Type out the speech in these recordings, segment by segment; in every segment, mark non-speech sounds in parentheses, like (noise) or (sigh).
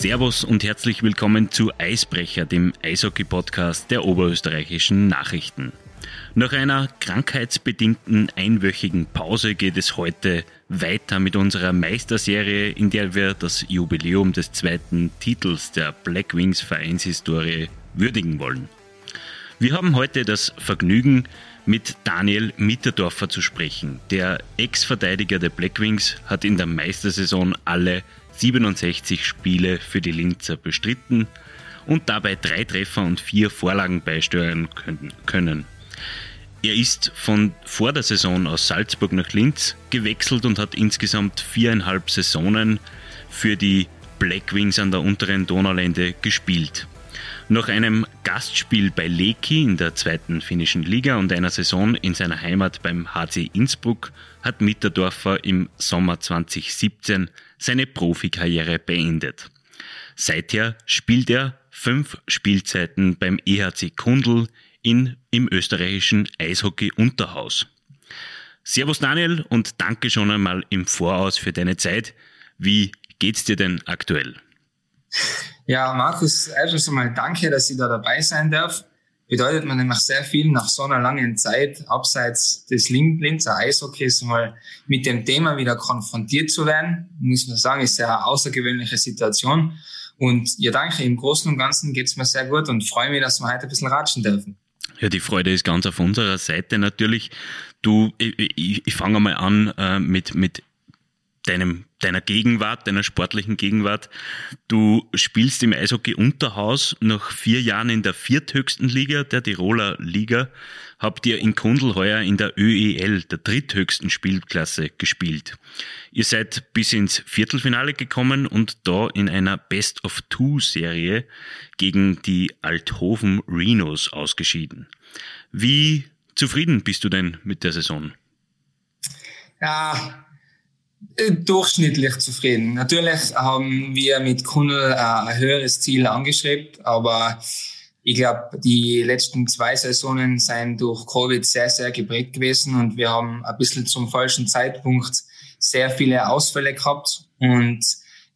Servus und herzlich willkommen zu Eisbrecher, dem Eishockey-Podcast der oberösterreichischen Nachrichten. Nach einer krankheitsbedingten einwöchigen Pause geht es heute weiter mit unserer Meisterserie, in der wir das Jubiläum des zweiten Titels der Black Wings Vereinshistorie würdigen wollen. Wir haben heute das Vergnügen, mit Daniel Mitterdorfer zu sprechen. Der Ex-Verteidiger der Black Wings hat in der Meistersaison alle 67 Spiele für die Linzer bestritten und dabei drei Treffer und vier Vorlagen beisteuern können. Er ist von vor der Saison aus Salzburg nach Linz gewechselt und hat insgesamt viereinhalb Saisonen für die Black Wings an der unteren Donaulände gespielt. Nach einem Gastspiel bei Leki in der zweiten finnischen Liga und einer Saison in seiner Heimat beim HC Innsbruck hat Mitterdorfer im Sommer 2017 seine Profikarriere beendet. Seither spielt er fünf Spielzeiten beim EHC Kundl in, im österreichischen Eishockey-Unterhaus. Servus Daniel und danke schon einmal im Voraus für deine Zeit. Wie geht's dir denn aktuell? Ja, Markus, erstens einmal danke, dass ich da dabei sein darf. Bedeutet mir nämlich sehr viel nach so einer langen Zeit, abseits des Linzer Eishockeys, mal mit dem Thema wieder konfrontiert zu werden. Muss man sagen, ist eine außergewöhnliche Situation. Und ja, danke, im Großen und Ganzen geht's mir sehr gut und freue mich, dass wir heute ein bisschen ratschen dürfen. Ja, die Freude ist ganz auf unserer Seite natürlich. Du, ich, ich, ich fange mal an äh, mit, mit deinem, deiner Gegenwart, deiner sportlichen Gegenwart. Du spielst im Eishockey Unterhaus nach vier Jahren in der vierthöchsten Liga, der Tiroler Liga. Habt ihr in Kundl heuer in der ÖEL, der dritthöchsten Spielklasse, gespielt. Ihr seid bis ins Viertelfinale gekommen und da in einer Best-of-Two-Serie gegen die Althofen Rhinos ausgeschieden. Wie zufrieden bist du denn mit der Saison? Ja, durchschnittlich zufrieden. Natürlich haben wir mit Kunnel äh, ein höheres Ziel angestrebt, aber ich glaube, die letzten zwei Saisonen seien durch Covid sehr, sehr geprägt gewesen und wir haben ein bisschen zum falschen Zeitpunkt sehr viele Ausfälle gehabt und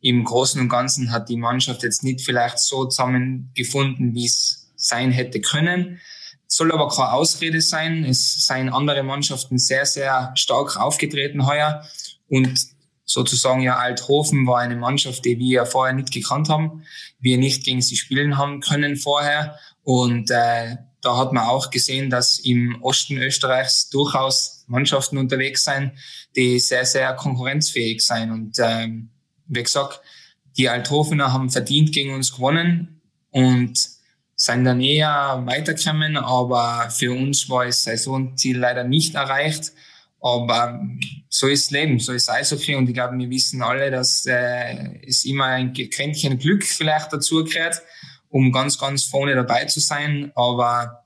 im Großen und Ganzen hat die Mannschaft jetzt nicht vielleicht so zusammengefunden, wie es sein hätte können. Soll aber keine Ausrede sein. Es seien andere Mannschaften sehr, sehr stark aufgetreten heuer. Und sozusagen ja Althofen war eine Mannschaft, die wir vorher nicht gekannt haben, wir nicht gegen sie spielen haben können vorher. Und äh, da hat man auch gesehen, dass im Osten Österreichs durchaus Mannschaften unterwegs sein, die sehr, sehr konkurrenzfähig sein. Und ähm, wie gesagt, die Althofener haben verdient gegen uns gewonnen und sind dann eher weitergekommen, aber für uns war das Saisonziel leider nicht erreicht. Aber so ist Leben, so ist Eishockey und ich glaube, wir wissen alle, dass äh, es immer ein Quäntchen Glück vielleicht dazu gehört, um ganz, ganz vorne dabei zu sein. Aber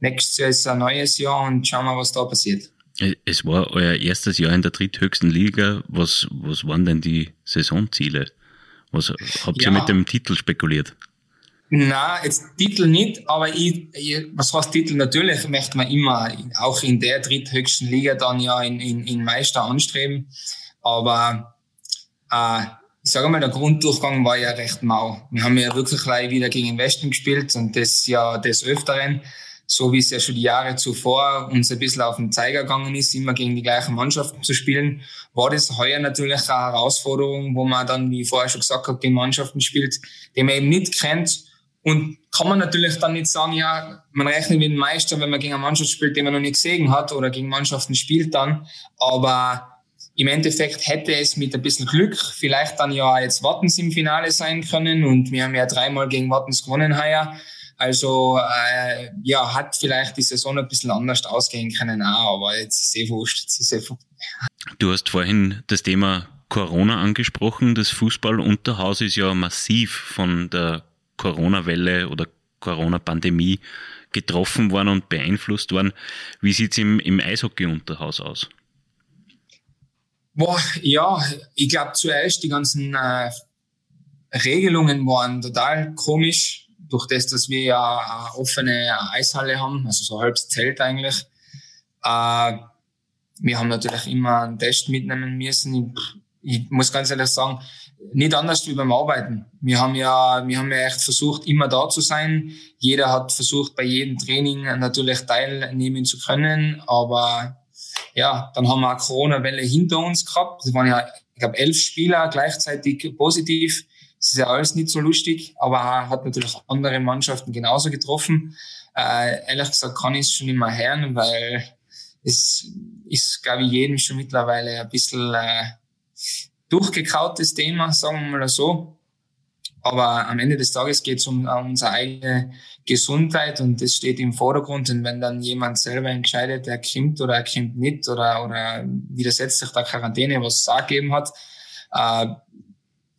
nächstes Jahr ist ein neues Jahr und schauen wir, was da passiert. Es war euer erstes Jahr in der dritthöchsten Liga. Was, was waren denn die Saisonziele? Was habt ihr mit dem Titel spekuliert? Na, jetzt Titel nicht, aber ich, ich, was heißt Titel? Natürlich möchte man immer auch in der dritthöchsten Liga dann ja in, in, in Meister anstreben. Aber äh, ich sage mal, der Grunddurchgang war ja recht mau. Wir haben ja wirklich gleich wieder gegen den Westen gespielt und das ja des Öfteren, so wie es ja schon die Jahre zuvor uns ein bisschen auf den Zeiger gegangen ist, immer gegen die gleichen Mannschaften zu spielen, war das heuer natürlich eine Herausforderung, wo man dann, wie ich vorher schon gesagt habe, gegen Mannschaften spielt, die man eben nicht kennt und kann man natürlich dann nicht sagen, ja, man rechnet mit dem Meister, wenn man gegen eine Mannschaft spielt, die man noch nicht gesehen hat oder gegen Mannschaften spielt dann. Aber im Endeffekt hätte es mit ein bisschen Glück vielleicht dann ja jetzt Wattens im Finale sein können und wir haben ja dreimal gegen Wattens gewonnen heuer. Also äh, ja, hat vielleicht die Saison ein bisschen anders ausgehen können auch, aber jetzt ist eh wurscht. Ist eh du hast vorhin das Thema Corona angesprochen. Das Fußballunterhaus ist ja massiv von der Corona-Welle oder Corona-Pandemie getroffen worden und beeinflusst worden. Wie sieht's im, im Eishockey-Unterhaus aus? Boah, ja, ich glaube zuerst die ganzen äh, Regelungen waren total komisch, durch das, dass wir ja eine offene Eishalle haben, also so ein halbes Zelt eigentlich. Äh, wir haben natürlich immer einen Test mitnehmen müssen. ich muss ganz ehrlich sagen, nicht anders wie beim Arbeiten. Wir haben ja, wir haben ja echt versucht, immer da zu sein. Jeder hat versucht, bei jedem Training natürlich teilnehmen zu können. Aber ja, dann haben wir eine Corona-Welle hinter uns gehabt. Es waren ja, ich glaube, elf Spieler gleichzeitig positiv. Das ist ja alles nicht so lustig, aber hat natürlich andere Mannschaften genauso getroffen. Äh, ehrlich gesagt kann ich es schon immer hören, weil es ist, glaube ich, jedem schon mittlerweile ein bisschen äh, durchgekautes Thema, sagen wir mal so. Aber am Ende des Tages geht es um, unsere eigene Gesundheit und das steht im Vordergrund. Und wenn dann jemand selber entscheidet, er kommt oder er kommt nicht oder, oder widersetzt sich der Quarantäne, was es auch gegeben hat, äh,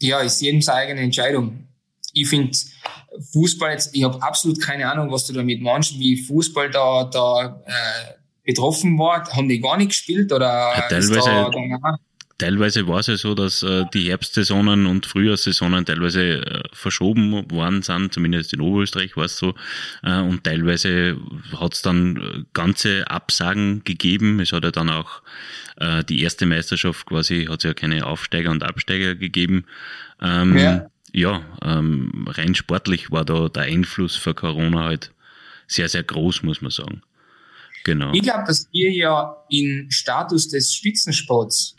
ja, ist jedem seine eigene Entscheidung. Ich finde Fußball jetzt, ich habe absolut keine Ahnung, was du damit meinst, wie Fußball da, da äh, betroffen war. Haben die gar nicht gespielt oder ja, teilweise, da, da, teilweise war es ja so, dass äh, die Herbstsaisonen und Frühjahrssaisonen teilweise äh, verschoben worden sind, zumindest in Oberösterreich war es so. Äh, und teilweise hat es dann ganze Absagen gegeben. Es hat ja dann auch äh, die erste Meisterschaft quasi, hat es ja keine Aufsteiger und Absteiger gegeben. Ähm, ja, ja ähm, rein sportlich war da der Einfluss für Corona halt sehr, sehr groß, muss man sagen. Genau. Ich glaube, dass wir ja in Status des Spitzensports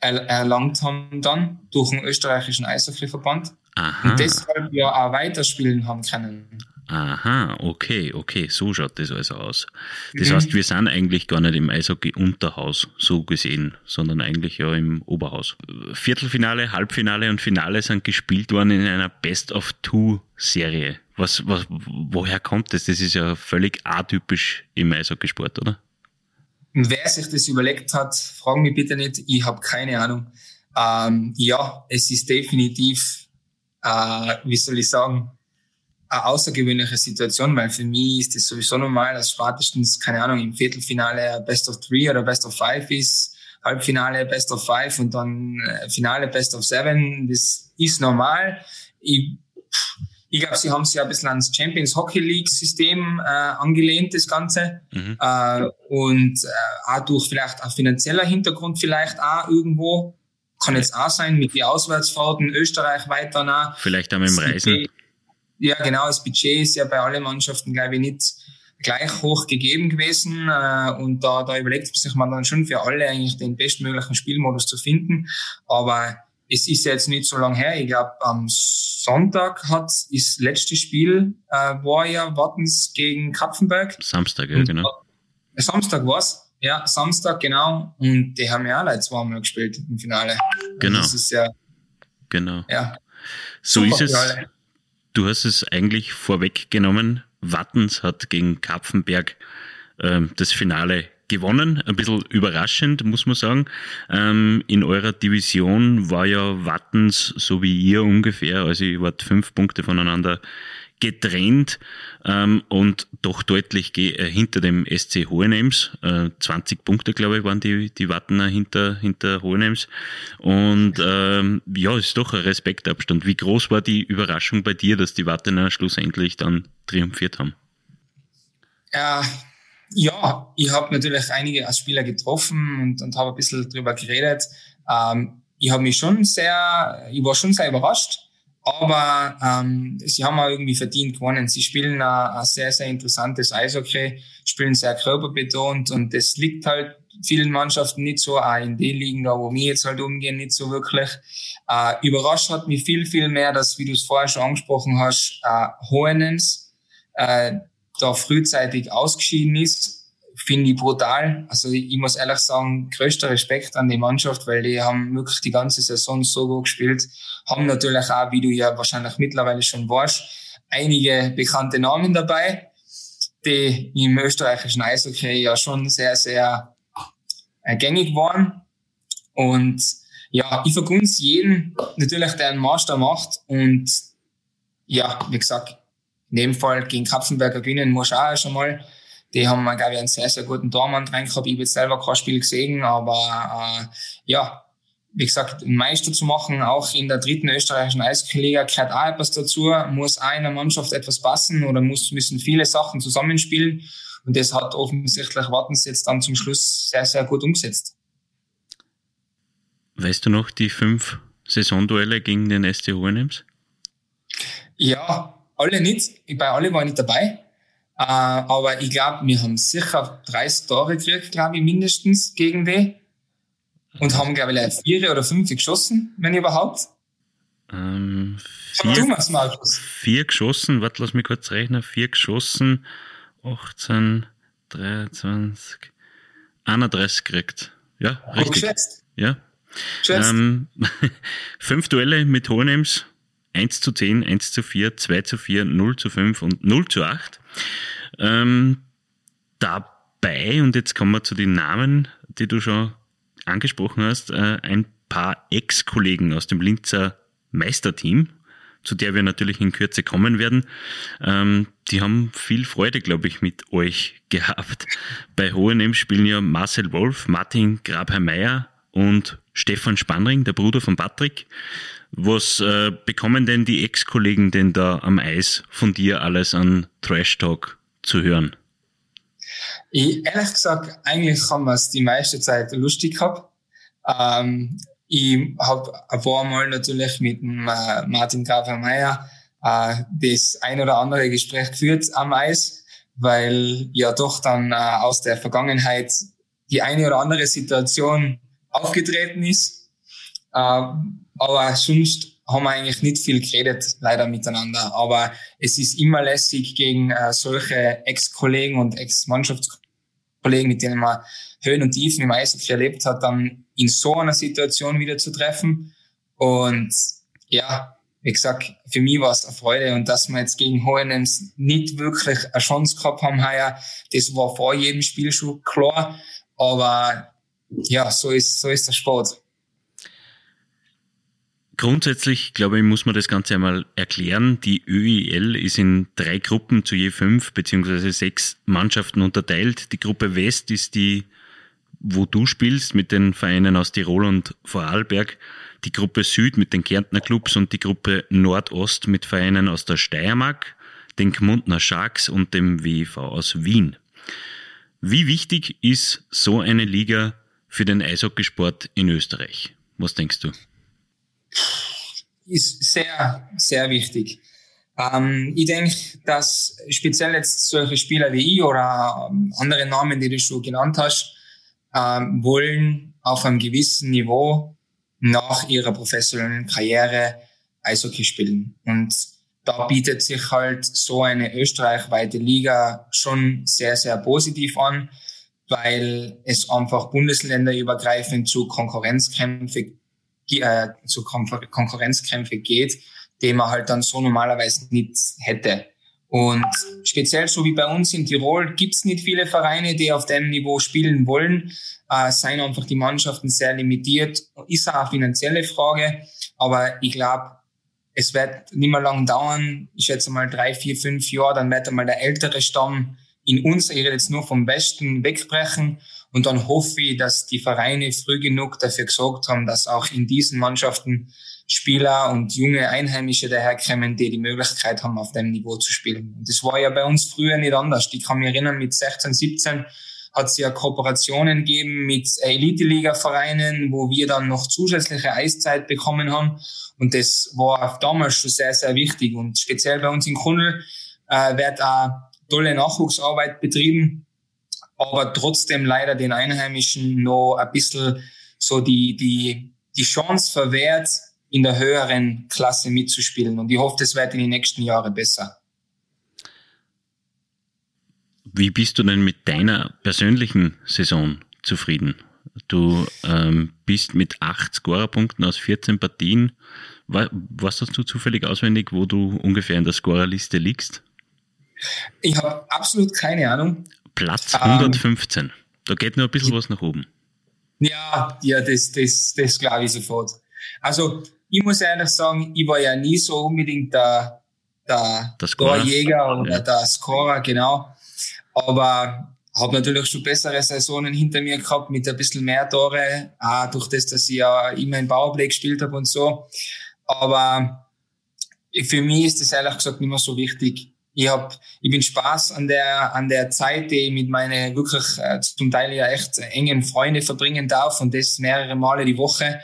erlangt haben dann durch den österreichischen Eishockeyverband Aha. und deshalb ja auch weiterspielen haben können. Aha, okay, okay, so schaut das also aus. Das mhm. heißt, wir sind eigentlich gar nicht im Eishockey-Unterhaus, so gesehen, sondern eigentlich ja im Oberhaus. Viertelfinale, Halbfinale und Finale sind gespielt worden in einer Best-of-Two-Serie. Was, was, woher kommt das? Das ist ja völlig atypisch im Eishockeysport, oder? Wer sich das überlegt hat, fragen mich bitte nicht, ich habe keine Ahnung. Ähm, ja, es ist definitiv, äh, wie soll ich sagen, eine außergewöhnliche Situation, weil für mich ist es sowieso normal, dass spätestens, keine Ahnung, im Viertelfinale Best of Three oder Best of Five ist, Halbfinale Best of Five und dann äh, Finale Best of Seven. Das ist normal. Ich, ich glaube, sie haben sich ein bisschen ans Champions Hockey League System äh, angelehnt, das Ganze. Mhm. Äh, und äh, auch durch vielleicht ein finanzieller Hintergrund vielleicht auch irgendwo. Kann jetzt auch sein, mit den Auswärtsfahrten, Österreich weiter nach. Vielleicht auch mit dem Reisen. Ja, genau. Das Budget ist ja bei allen Mannschaften, glaube ich, nicht gleich hoch gegeben gewesen. Äh, und da, da überlegt sich man dann schon für alle eigentlich den bestmöglichen Spielmodus zu finden. Aber es ist ja jetzt nicht so lange her. Ich glaube, am Sonntag hat das letzte Spiel äh, war ja Wattens gegen Kapfenberg. Samstag, ja, genau. Äh, Samstag war's. Ja, Samstag, genau. Und die haben ja alle zweimal gespielt im Finale. Also genau. das ist ja. Genau. Ja. So ist es. Du hast es eigentlich vorweggenommen. Wattens hat gegen Kapfenberg äh, das Finale gewonnen, ein bisschen überraschend, muss man sagen. Ähm, in eurer Division war ja Wattens, so wie ihr ungefähr, also ihr wart fünf Punkte voneinander getrennt ähm, und doch deutlich äh, hinter dem SC Hohenems. Äh, 20 Punkte, glaube ich, waren die, die Wattener hinter, hinter Hohenems. Und ähm, ja, ist doch ein Respektabstand. Wie groß war die Überraschung bei dir, dass die Wattener schlussendlich dann triumphiert haben? Ja, ja, ich habe natürlich einige als Spieler getroffen und, und habe ein bisschen drüber geredet. Ähm, ich habe mich schon sehr, ich war schon sehr überrascht, aber ähm, sie haben auch irgendwie verdient gewonnen. Sie spielen ein, ein sehr, sehr interessantes Eishockey, spielen sehr körperbetont und das liegt halt vielen Mannschaften nicht so, auch in den Ligen da, wo wir jetzt halt umgehen, nicht so wirklich. Äh, überrascht hat mich viel, viel mehr, dass, wie du es vorher schon angesprochen hast, äh, Hohenens, äh, da frühzeitig ausgeschieden ist, finde ich brutal. Also ich muss ehrlich sagen, größter Respekt an die Mannschaft, weil die haben wirklich die ganze Saison so gut gespielt, haben natürlich auch, wie du ja wahrscheinlich mittlerweile schon weißt, einige bekannte Namen dabei, die im österreichischen Eishockey ja schon sehr, sehr gängig waren. Und ja, ich vergunst jeden natürlich, der einen Master macht und ja, wie gesagt, in dem Fall gegen Kapfenberger gewinnen muss auch schon mal. Die haben, glaube ich, einen sehr, sehr guten Tormann drin gehabt. Ich habe jetzt selber kein Spiel gesehen, aber äh, ja, wie gesagt, einen Meister zu machen, auch in der dritten österreichischen Eishockey-Liga, gehört auch etwas dazu. Muss auch in der Mannschaft etwas passen oder muss, müssen viele Sachen zusammenspielen. Und das hat offensichtlich Wattens jetzt dann zum Schluss sehr, sehr gut umgesetzt. Weißt du noch die fünf Saisonduelle gegen den SC Hohenems? Ja, alle nicht. Bei alle war ich nicht dabei. Äh, aber ich glaube, wir haben sicher 30 Tore gekriegt, glaube ich, mindestens gegen die. Und haben, glaube ich, vier oder fünf geschossen, wenn überhaupt. Ähm, vier, vier geschossen, warte, lass mich kurz rechnen. Vier geschossen, 18, 23, 31 gekriegt. Ja, richtig. Ja. Ähm, (laughs) fünf Duelle mit Hohenems, 1 zu 10, 1 zu 4, 2 zu 4, 0 zu 5 und 0 zu 8. Ähm, dabei, und jetzt kommen wir zu den Namen, die du schon angesprochen hast, äh, ein paar Ex-Kollegen aus dem Linzer Meisterteam, zu der wir natürlich in Kürze kommen werden. Ähm, die haben viel Freude, glaube ich, mit euch (laughs) gehabt. Bei Hohenem spielen ja Marcel Wolf, Martin Grabherr-Meyer und Stefan Spannring, der Bruder von Patrick. Was äh, bekommen denn die Ex-Kollegen denn da am Eis von dir alles an Trash-Talk zu hören? Ich, ehrlich gesagt, eigentlich haben wir es die meiste Zeit lustig gehabt. Ähm, ich habe ein paar Mal natürlich mit dem, äh, Martin Grafer-Meyer äh, das ein oder andere Gespräch geführt am Eis, weil ja doch dann äh, aus der Vergangenheit die eine oder andere Situation aufgetreten ist. Äh, aber sonst haben wir eigentlich nicht viel geredet, leider miteinander. Aber es ist immer lässig, gegen äh, solche Ex-Kollegen und Ex-Mannschaftskollegen, mit denen man Höhen und Tiefen im Eishockey erlebt hat, dann in so einer Situation wieder zu treffen. Und ja, wie gesagt, für mich war es eine Freude und dass wir jetzt gegen Hohenems nicht wirklich eine Chance gehabt haben heuer, das war vor jedem Spiel schon klar. Aber ja, so ist, so ist der Sport. Grundsätzlich, glaube ich, muss man das Ganze einmal erklären. Die ÖIL ist in drei Gruppen zu je fünf beziehungsweise sechs Mannschaften unterteilt. Die Gruppe West ist die, wo du spielst, mit den Vereinen aus Tirol und Vorarlberg. Die Gruppe Süd mit den Kärntner Clubs und die Gruppe Nordost mit Vereinen aus der Steiermark, den Gmundner Sharks und dem WV aus Wien. Wie wichtig ist so eine Liga für den Eishockeysport in Österreich? Was denkst du? ist sehr, sehr wichtig. Ähm, ich denke, dass speziell jetzt solche Spieler wie ich oder ähm, andere Namen, die du schon genannt hast, ähm, wollen auf einem gewissen Niveau nach ihrer professionellen Karriere Eishockey spielen. Und da bietet sich halt so eine österreichweite Liga schon sehr, sehr positiv an, weil es einfach bundesländerübergreifend zu Konkurrenzkämpfen äh, zu Konkurrenzkämpfe geht, die man halt dann so normalerweise nicht hätte. Und speziell so wie bei uns in Tirol gibt's nicht viele Vereine, die auf dem Niveau spielen wollen. Äh, seien einfach die Mannschaften sehr limitiert. Ist auch eine finanzielle Frage. Aber ich glaube, es wird nicht mehr lang dauern. Ich schätze mal drei, vier, fünf Jahre, dann wird einmal der ältere Stamm in uns, ich rede jetzt nur vom Westen, wegbrechen. Und dann hoffe ich, dass die Vereine früh genug dafür gesorgt haben, dass auch in diesen Mannschaften Spieler und junge Einheimische daherkommen, die die Möglichkeit haben, auf dem Niveau zu spielen. Und das war ja bei uns früher nicht anders. Ich kann mich erinnern, mit 16, 17 hat es ja Kooperationen gegeben mit Elite-Liga-Vereinen, wo wir dann noch zusätzliche Eiszeit bekommen haben. Und das war damals schon sehr, sehr wichtig. Und speziell bei uns in Kundl äh, wird auch tolle Nachwuchsarbeit betrieben, aber trotzdem leider den Einheimischen noch ein bisschen so die, die, die Chance verwehrt, in der höheren Klasse mitzuspielen. Und ich hoffe, das wird in den nächsten Jahren besser. Wie bist du denn mit deiner persönlichen Saison zufrieden? Du ähm, bist mit acht Scorerpunkten aus 14 Partien. Was hast du zufällig auswendig, wo du ungefähr in der Scorerliste liegst? Ich habe absolut keine Ahnung. Platz 115. Ähm, da geht nur ein bisschen was nach oben. Ja, ja, das, das, das glaube ich sofort. Also, ich muss ehrlich sagen, ich war ja nie so unbedingt der, der Torjäger oder ja. der Scorer, genau. Aber habe natürlich schon bessere Saisonen hinter mir gehabt mit ein bisschen mehr Tore, auch durch das, dass ich ja immer im Powerplay gespielt habe und so. Aber für mich ist das ehrlich gesagt nicht mehr so wichtig. Ich hab, ich bin Spaß an der an der Zeit, die ich mit meinen wirklich äh, zum Teil ja echt engen Freunde verbringen darf und das mehrere Male die Woche.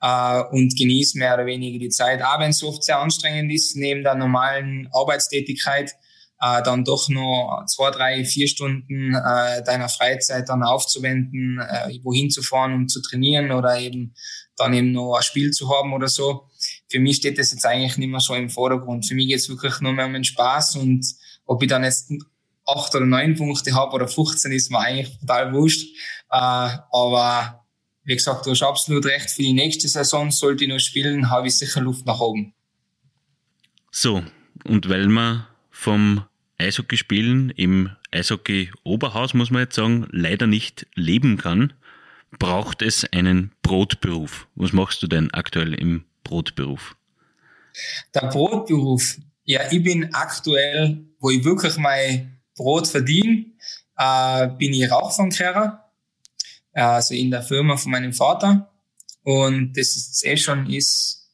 äh, und genieße mehr oder weniger die Zeit. Auch wenn es oft sehr anstrengend ist, neben der normalen Arbeitstätigkeit, äh, dann doch nur zwei, drei, vier Stunden äh, deiner Freizeit dann aufzuwenden, äh, wohin zu fahren, um zu trainieren oder eben dann eben noch ein Spiel zu haben oder so. Für mich steht das jetzt eigentlich nicht mehr so im Vordergrund. Für mich geht es wirklich nur mehr um den Spaß und ob ich dann jetzt acht oder neun Punkte habe oder 15 ist mir eigentlich total wurscht. Äh, aber wie gesagt, du hast absolut recht. Für die nächste Saison sollte ich noch spielen, habe ich sicher Luft nach oben. So, und weil man vom Eishockeyspielen im Eishockey-Oberhaus, muss man jetzt sagen, leider nicht leben kann, braucht es einen Brotberuf. Was machst du denn aktuell im Brotberuf? Der Brotberuf, ja, ich bin aktuell, wo ich wirklich mein Brot verdiene, äh, bin ich Rauchfangkehrer, also in der Firma von meinem Vater. Und das ist eh schon das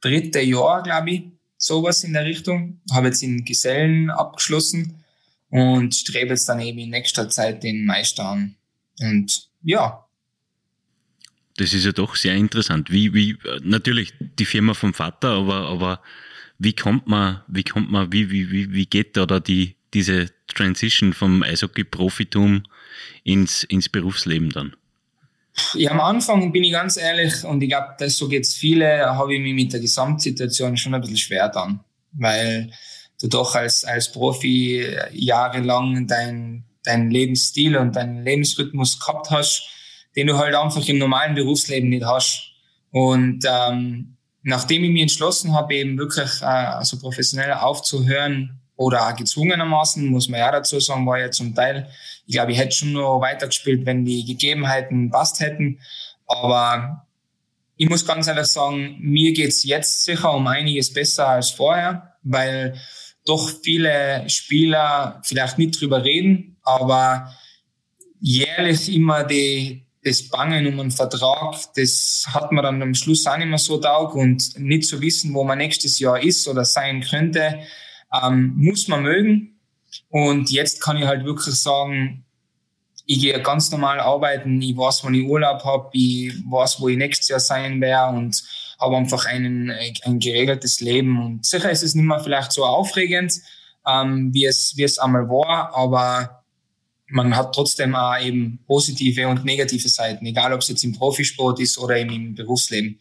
dritte Jahr, glaube ich, sowas in der Richtung. Habe jetzt in Gesellen abgeschlossen und strebe jetzt dann eben in nächster Zeit den Meister an. Und ja. Das ist ja doch sehr interessant. Wie, wie, natürlich die Firma vom Vater, aber, aber wie kommt man, wie kommt man, wie, wie, wie, wie geht da, da die, diese Transition vom Eishockey-Profitum ins, ins Berufsleben dann? Ja, am Anfang bin ich ganz ehrlich und ich glaube, das so geht's viele, habe ich mich mit der Gesamtsituation schon ein bisschen schwer dann, weil du doch als, als Profi jahrelang dein, dein Lebensstil und deinen Lebensrhythmus gehabt hast, den du halt einfach im normalen Berufsleben nicht hast. Und ähm, nachdem ich mich entschlossen habe, eben wirklich äh, also professionell aufzuhören, oder auch gezwungenermaßen, muss man ja dazu sagen, war ja zum Teil, ich glaube, ich hätte schon noch weitergespielt, wenn die Gegebenheiten passt hätten. Aber ich muss ganz ehrlich sagen, mir geht's jetzt sicher um einiges besser als vorher, weil doch viele Spieler vielleicht nicht drüber reden, aber jährlich immer die, das Bangen um einen Vertrag, das hat man dann am Schluss auch nicht mehr so taug und nicht zu wissen, wo man nächstes Jahr ist oder sein könnte, ähm, muss man mögen. Und jetzt kann ich halt wirklich sagen, ich gehe ganz normal arbeiten, ich weiß, wann ich Urlaub habe, ich weiß, wo ich nächstes Jahr sein werde und habe einfach einen, ein geregeltes Leben. Und sicher ist es nicht mehr vielleicht so aufregend, ähm, wie, es, wie es einmal war, aber man hat trotzdem auch eben positive und negative Seiten, egal ob es jetzt im Profisport ist oder eben im Berufsleben.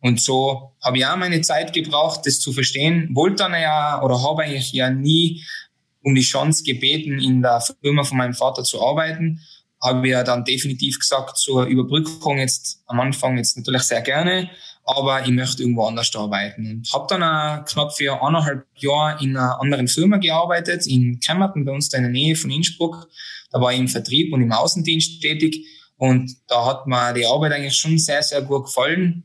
Und so habe ich auch meine Zeit gebraucht, das zu verstehen. Wollte dann ja oder habe eigentlich ja nie um die Chance gebeten, in der Firma von meinem Vater zu arbeiten. Habe ja dann definitiv gesagt, zur Überbrückung jetzt am Anfang jetzt natürlich sehr gerne, aber ich möchte irgendwo anders arbeiten. Und habe dann auch knapp für eineinhalb Jahre in einer anderen Firma gearbeitet, in Kemmerton, bei uns da in der Nähe von Innsbruck. Da war ich im Vertrieb und im Außendienst tätig. Und da hat mir die Arbeit eigentlich schon sehr, sehr gut gefallen.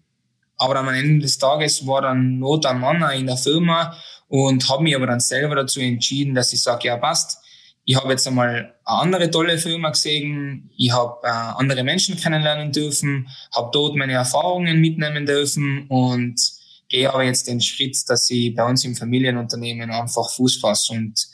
Aber am Ende des Tages war dann Not am Mann in der Firma und habe mich aber dann selber dazu entschieden, dass ich sage, ja passt, ich habe jetzt einmal eine andere tolle Firma gesehen, ich habe äh, andere Menschen kennenlernen dürfen, habe dort meine Erfahrungen mitnehmen dürfen und gehe aber jetzt den Schritt, dass ich bei uns im Familienunternehmen einfach Fuß fasse. Und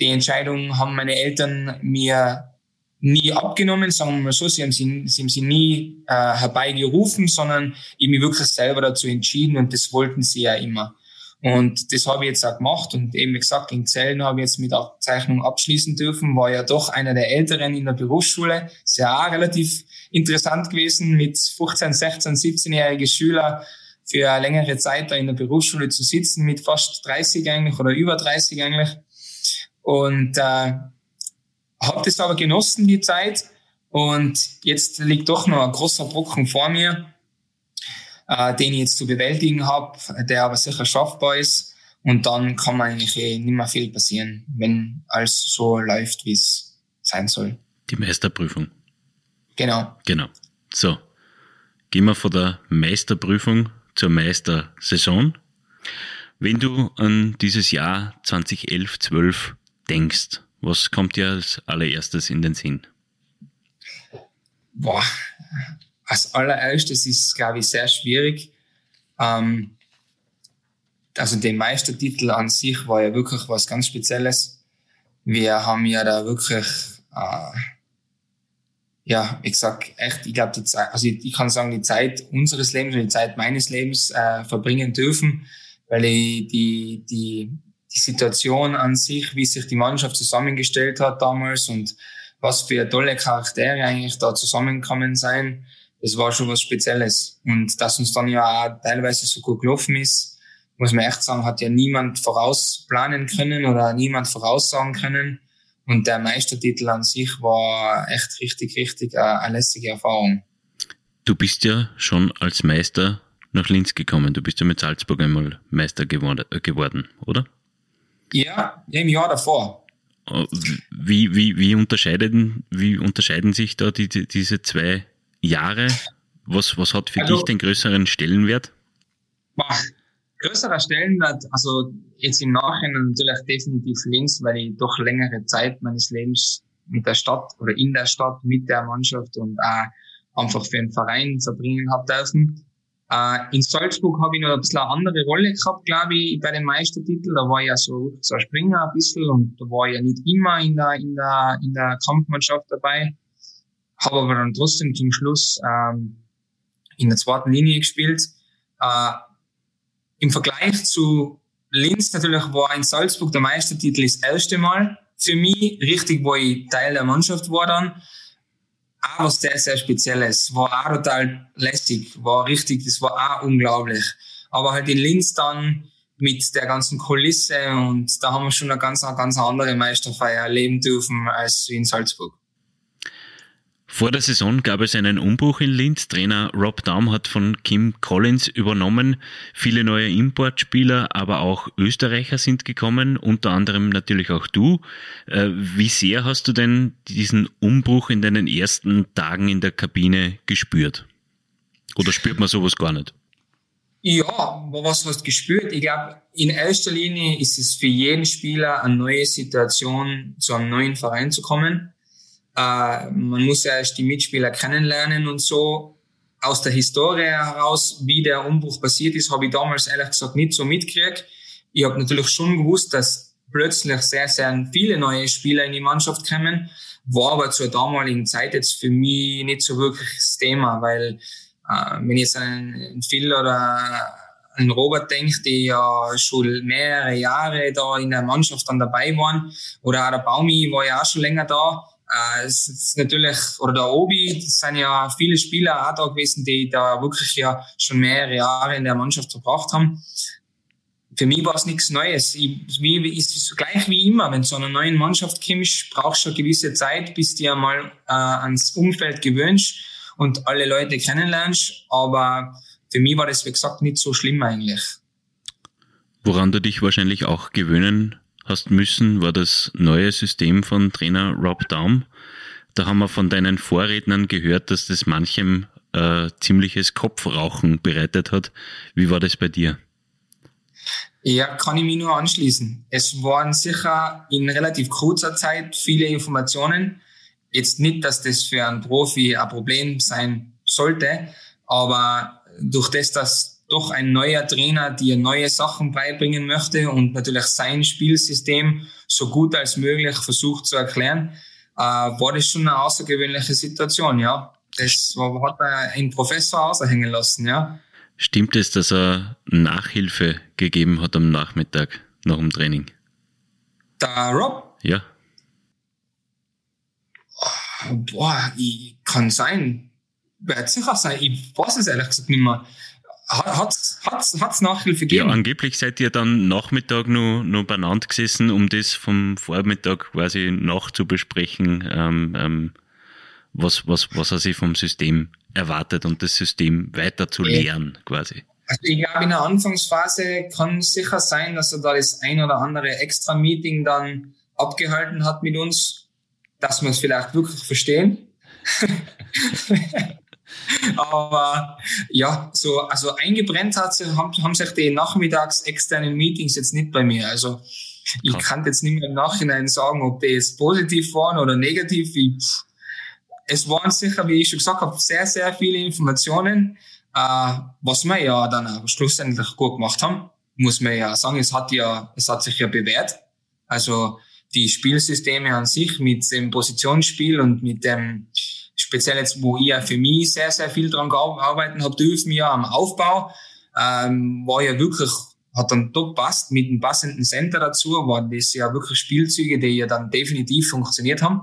die Entscheidung haben meine Eltern mir nie abgenommen, sagen wir mal so. Sie haben sie, sie, haben sie nie äh, herbeigerufen, sondern ich mich wirklich selber dazu entschieden und das wollten sie ja immer. Und das habe ich jetzt auch gemacht und eben wie gesagt, in Zellen habe ich jetzt mit Abzeichnung abschließen dürfen, war ja doch einer der Älteren in der Berufsschule. Ist ja auch relativ interessant gewesen, mit 15, 16, 17-jährigen Schüler für eine längere Zeit da in der Berufsschule zu sitzen, mit fast 30 eigentlich oder über 30 eigentlich. Und äh, habe das aber genossen, die Zeit. Und jetzt liegt doch noch ein großer Brocken vor mir, äh, den ich jetzt zu bewältigen habe, der aber sicher schaffbar ist. Und dann kann man eigentlich eh nicht mehr viel passieren, wenn alles so läuft, wie es sein soll. Die Meisterprüfung. Genau. Genau. So, gehen wir von der Meisterprüfung zur Meistersaison. Wenn du an dieses Jahr 2011-12 denkst, was kommt dir als allererstes in den Sinn? Boah, als allererstes ist, glaube ich, sehr schwierig. Ähm, also der Meistertitel an sich war ja wirklich was ganz Spezielles. Wir haben ja da wirklich, äh, ja, ich sag echt, ich glaube, die Zeit, also ich, ich, kann sagen, die Zeit unseres Lebens und die Zeit meines Lebens äh, verbringen dürfen, weil ich die, die, die Situation an sich, wie sich die Mannschaft zusammengestellt hat damals und was für tolle Charaktere eigentlich da zusammengekommen sein, das war schon was Spezielles. Und dass uns dann ja auch teilweise so gut gelaufen ist, muss man echt sagen, hat ja niemand vorausplanen können oder niemand voraussagen können. Und der Meistertitel an sich war echt richtig, richtig eine, äh, eine lässige Erfahrung. Du bist ja schon als Meister nach Linz gekommen. Du bist ja mit Salzburg einmal Meister äh, geworden, oder? Ja, im Jahr davor. Äh, wie, wie, wie, unterscheiden, wie unterscheiden sich da die, die, diese zwei Jahre? Was, was hat für also, dich den größeren Stellenwert? Boah, größerer Stellenwert, also jetzt im Nachhinein natürlich definitiv links, weil ich doch längere Zeit meines Lebens mit der Stadt oder in der Stadt mit der Mannschaft und auch einfach für den Verein verbringen habe dürfen. Äh, in Salzburg habe ich noch ein bisschen eine andere Rolle gehabt, glaube ich, bei dem Meistertitel. Da war ich ja so, so ein Springer ein bisschen und da war ich ja nicht immer in der, in der, in der Kampfmannschaft dabei. Habe aber dann trotzdem zum Schluss ähm, in der zweiten Linie gespielt. Äh, Im Vergleich zu Linz natürlich war in Salzburg der Meistertitel das erste Mal für mich, richtig, wo ich Teil der Mannschaft war dann auch was sehr, sehr Spezielles. War auch total lässig, war richtig, das war auch unglaublich. Aber halt in Linz dann mit der ganzen Kulisse und da haben wir schon eine ganz, ganz andere Meisterfeier erleben dürfen als in Salzburg. Vor der Saison gab es einen Umbruch in Linz. Trainer Rob Daum hat von Kim Collins übernommen. Viele neue Importspieler, aber auch Österreicher sind gekommen, unter anderem natürlich auch du. Äh, wie sehr hast du denn diesen Umbruch in deinen ersten Tagen in der Kabine gespürt? Oder spürt man sowas gar nicht? Ja, was hast du gespürt? Ich glaube, in erster Linie ist es für jeden Spieler eine neue Situation, zu einem neuen Verein zu kommen äh, man muss ja erst die Mitspieler kennenlernen und so. Aus der Historie heraus, wie der Umbruch passiert ist, habe ich damals ehrlich gesagt nicht so mitgekriegt. Ich habe natürlich schon gewusst, dass plötzlich sehr, sehr viele neue Spieler in die Mannschaft kommen. War aber zur damaligen Zeit jetzt für mich nicht so wirklich das Thema, weil äh, wenn jetzt ein Phil oder ein Robert denkt, die ja schon mehrere Jahre da in der Mannschaft dann dabei waren, oder auch der Baumi war ja auch schon länger da, äh, es ist natürlich, oder der Obi, das sind ja viele Spieler auch da gewesen, die da wirklich ja schon mehrere Jahre in der Mannschaft verbracht haben. Für mich war es nichts Neues. Ich, wie, ist es gleich wie immer, wenn du zu einer neuen Mannschaft kommst, brauchst du eine gewisse Zeit, bis du dir mal äh, ans Umfeld gewöhnst und alle Leute kennenlernst. Aber für mich war das, wie gesagt, nicht so schlimm eigentlich. Woran du dich wahrscheinlich auch gewöhnen hast müssen, war das neue System von Trainer Rob Daum. Da haben wir von deinen Vorrednern gehört, dass das manchem äh, ziemliches Kopfrauchen bereitet hat. Wie war das bei dir? Ja, kann ich mich nur anschließen. Es waren sicher in relativ kurzer Zeit viele Informationen. Jetzt nicht, dass das für einen Profi ein Problem sein sollte, aber durch das, dass doch ein neuer Trainer dir neue Sachen beibringen möchte und natürlich sein Spielsystem so gut als möglich versucht zu erklären, äh, war das schon eine außergewöhnliche Situation, ja. Das hat ein Professor außerhängen lassen, ja. Stimmt es, dass er Nachhilfe gegeben hat am Nachmittag nach dem Training? Der Rob? Ja. Boah, ich, kann sein. Wird sicher sein. Ich weiß es ehrlich gesagt nicht mehr. Hat's, hat's, hat's Nachhilfe gegeben? Ja, angeblich seid ihr dann Nachmittag nur, nur beieinander gesessen, um das vom Vormittag quasi nachzubesprechen, ähm, ähm, was, was, was er sich vom System erwartet und das System weiter zu lehren, quasi. Also ich glaube, in der Anfangsphase kann sicher sein, dass er da das ein oder andere extra Meeting dann abgehalten hat mit uns, dass wir es vielleicht wirklich verstehen. (laughs) Aber ja, so, also eingebrennt hat sie, haben, haben sich die nachmittags externen Meetings jetzt nicht bei mir. Also ich Krass. kann jetzt nicht mehr im Nachhinein sagen, ob die jetzt positiv waren oder negativ. Ich, es waren sicher, wie ich schon gesagt habe, sehr, sehr viele Informationen, äh, was wir ja dann auch schlussendlich gut gemacht haben. Muss man ja sagen, es hat ja, es hat sich ja bewährt. Also die Spielsysteme an sich mit dem Positionsspiel und mit dem speziell jetzt, wo ich ja für mich sehr, sehr viel dran gearbeitet habe dürfen, ja am Aufbau, ähm, war ja wirklich, hat dann top passt mit dem passenden Center dazu, waren das ja wirklich Spielzüge, die ja dann definitiv funktioniert haben.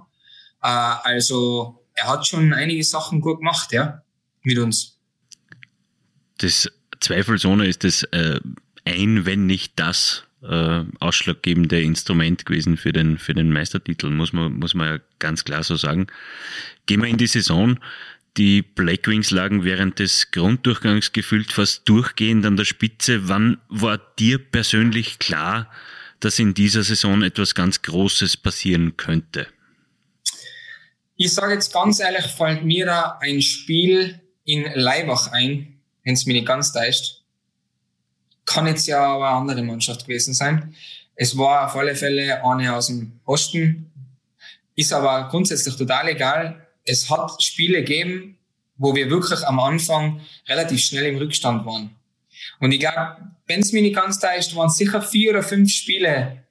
Äh, also er hat schon einige Sachen gut gemacht, ja, mit uns. Das zweifelsohne ist das äh, ein, wenn nicht das äh, ausschlaggebende Instrument gewesen für den, für den Meistertitel, muss man, muss man ja ganz klar so sagen. Gehen wir in die Saison. Die Blackwings lagen während des Grunddurchgangs gefühlt fast durchgehend an der Spitze. Wann war dir persönlich klar, dass in dieser Saison etwas ganz Großes passieren könnte? Ich sage jetzt ganz ehrlich, fällt mir ein Spiel in Leibach ein, wenn es mich nicht ganz täuscht. Kann jetzt ja aber eine andere Mannschaft gewesen sein. Es war auf alle Fälle eine aus dem Osten. Ist aber grundsätzlich total egal. Es hat Spiele gegeben, wo wir wirklich am Anfang relativ schnell im Rückstand waren. Und ich glaube, wenn es mich nicht ganz täuscht, waren es sicher vier oder fünf Spiele,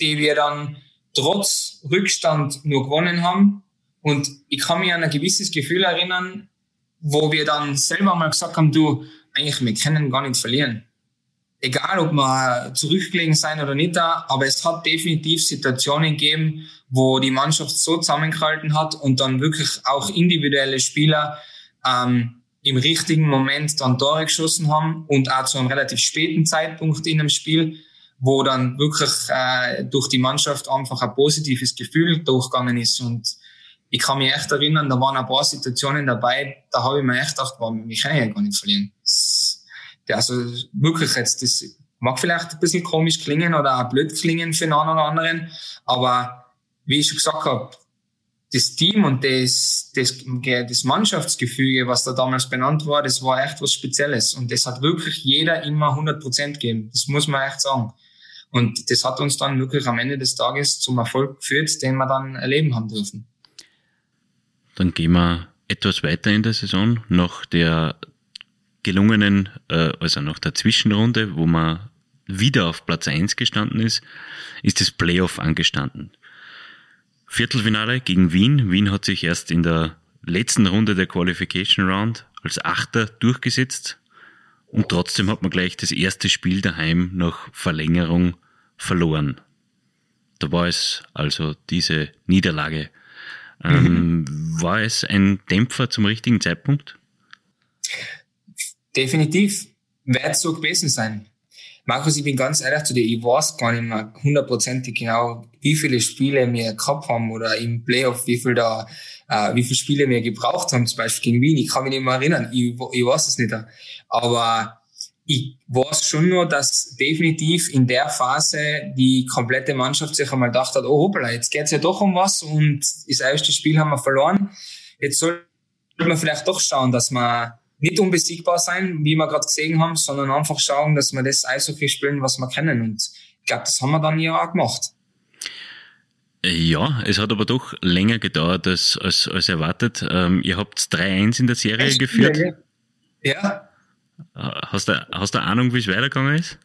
die wir dann trotz Rückstand nur gewonnen haben. Und ich kann mich an ein gewisses Gefühl erinnern, wo wir dann selber mal gesagt haben, du, eigentlich, wir können gar nicht verlieren egal ob wir zurückgelegen sein oder nicht da, aber es hat definitiv Situationen gegeben, wo die Mannschaft so zusammengehalten hat und dann wirklich auch individuelle Spieler ähm, im richtigen Moment dann Tore geschossen haben und auch zu einem relativ späten Zeitpunkt in dem Spiel, wo dann wirklich äh, durch die Mannschaft einfach ein positives Gefühl durchgegangen ist und ich kann mich echt erinnern, da waren ein paar Situationen dabei, da habe ich mir echt gedacht, boah, wir können ja gar nicht verlieren. Also wirklich jetzt, das mag vielleicht ein bisschen komisch klingen oder auch blöd klingen für einen oder anderen, aber wie ich schon gesagt habe, das Team und das, das, das Mannschaftsgefüge, was da damals benannt war, das war echt was Spezielles. Und das hat wirklich jeder immer 100 Prozent gegeben. Das muss man echt sagen. Und das hat uns dann wirklich am Ende des Tages zum Erfolg geführt, den wir dann erleben haben dürfen. Dann gehen wir etwas weiter in der Saison. Nach der gelungenen, äh, also nach der Zwischenrunde, wo man wieder auf Platz 1 gestanden ist, ist das Playoff angestanden. Viertelfinale gegen Wien. Wien hat sich erst in der letzten Runde der Qualification Round als Achter durchgesetzt und trotzdem hat man gleich das erste Spiel daheim nach Verlängerung verloren. Da war es also diese Niederlage. Ähm, mhm. War es ein Dämpfer zum richtigen Zeitpunkt? Definitiv. Wird so gewesen sein. Markus, ich bin ganz ehrlich zu dir, ich weiß gar nicht mehr hundertprozentig genau, wie viele Spiele wir gehabt haben oder im Playoff, wie viel da, äh, wie viele Spiele wir gebraucht haben, zum Beispiel gegen Wien. Ich kann mich nicht mehr erinnern, ich, ich weiß es nicht. Aber ich weiß schon nur, dass definitiv in der Phase die komplette Mannschaft sich einmal gedacht hat, oh hoppla, jetzt geht's ja doch um was und das erste Spiel haben wir verloren. Jetzt soll man vielleicht doch schauen, dass man nicht unbesiegbar sein, wie wir gerade gesehen haben, sondern einfach schauen, dass wir das Eishockey spielen, was wir kennen. Und ich glaube, das haben wir dann ja auch gemacht. Ja, es hat aber doch länger gedauert als, als, als erwartet. Ähm, ihr habt 3-1 in der Serie Echt? geführt. Ja. Hast du, hast du Ahnung, wie es weitergegangen ist?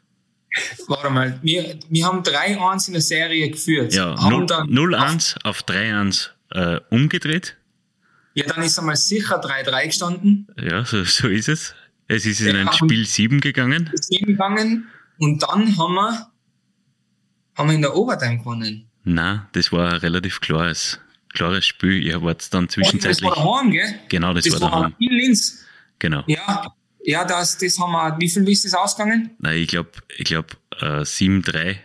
Warte mal, wir, wir haben 3-1 in der Serie geführt. Ja, 0-1 auf 3-1 äh, umgedreht. Ja, dann ist einmal sicher 3-3 gestanden. Ja, so, so ist es. Es ist in ein Spiel 7 gegangen. 7 gegangen und dann haben wir, haben wir in der Overtime gewonnen. Nein, das war ein relativ klares, klares Spiel. Ihr wart dann zwischenzeitlich. Das war daheim, gell? Genau, das, das war daheim. In Linz. Genau. Ja, ja das, das haben wir, wie viel ist das ausgegangen? Nein, ich glaube, ich glaub, äh, 7-3.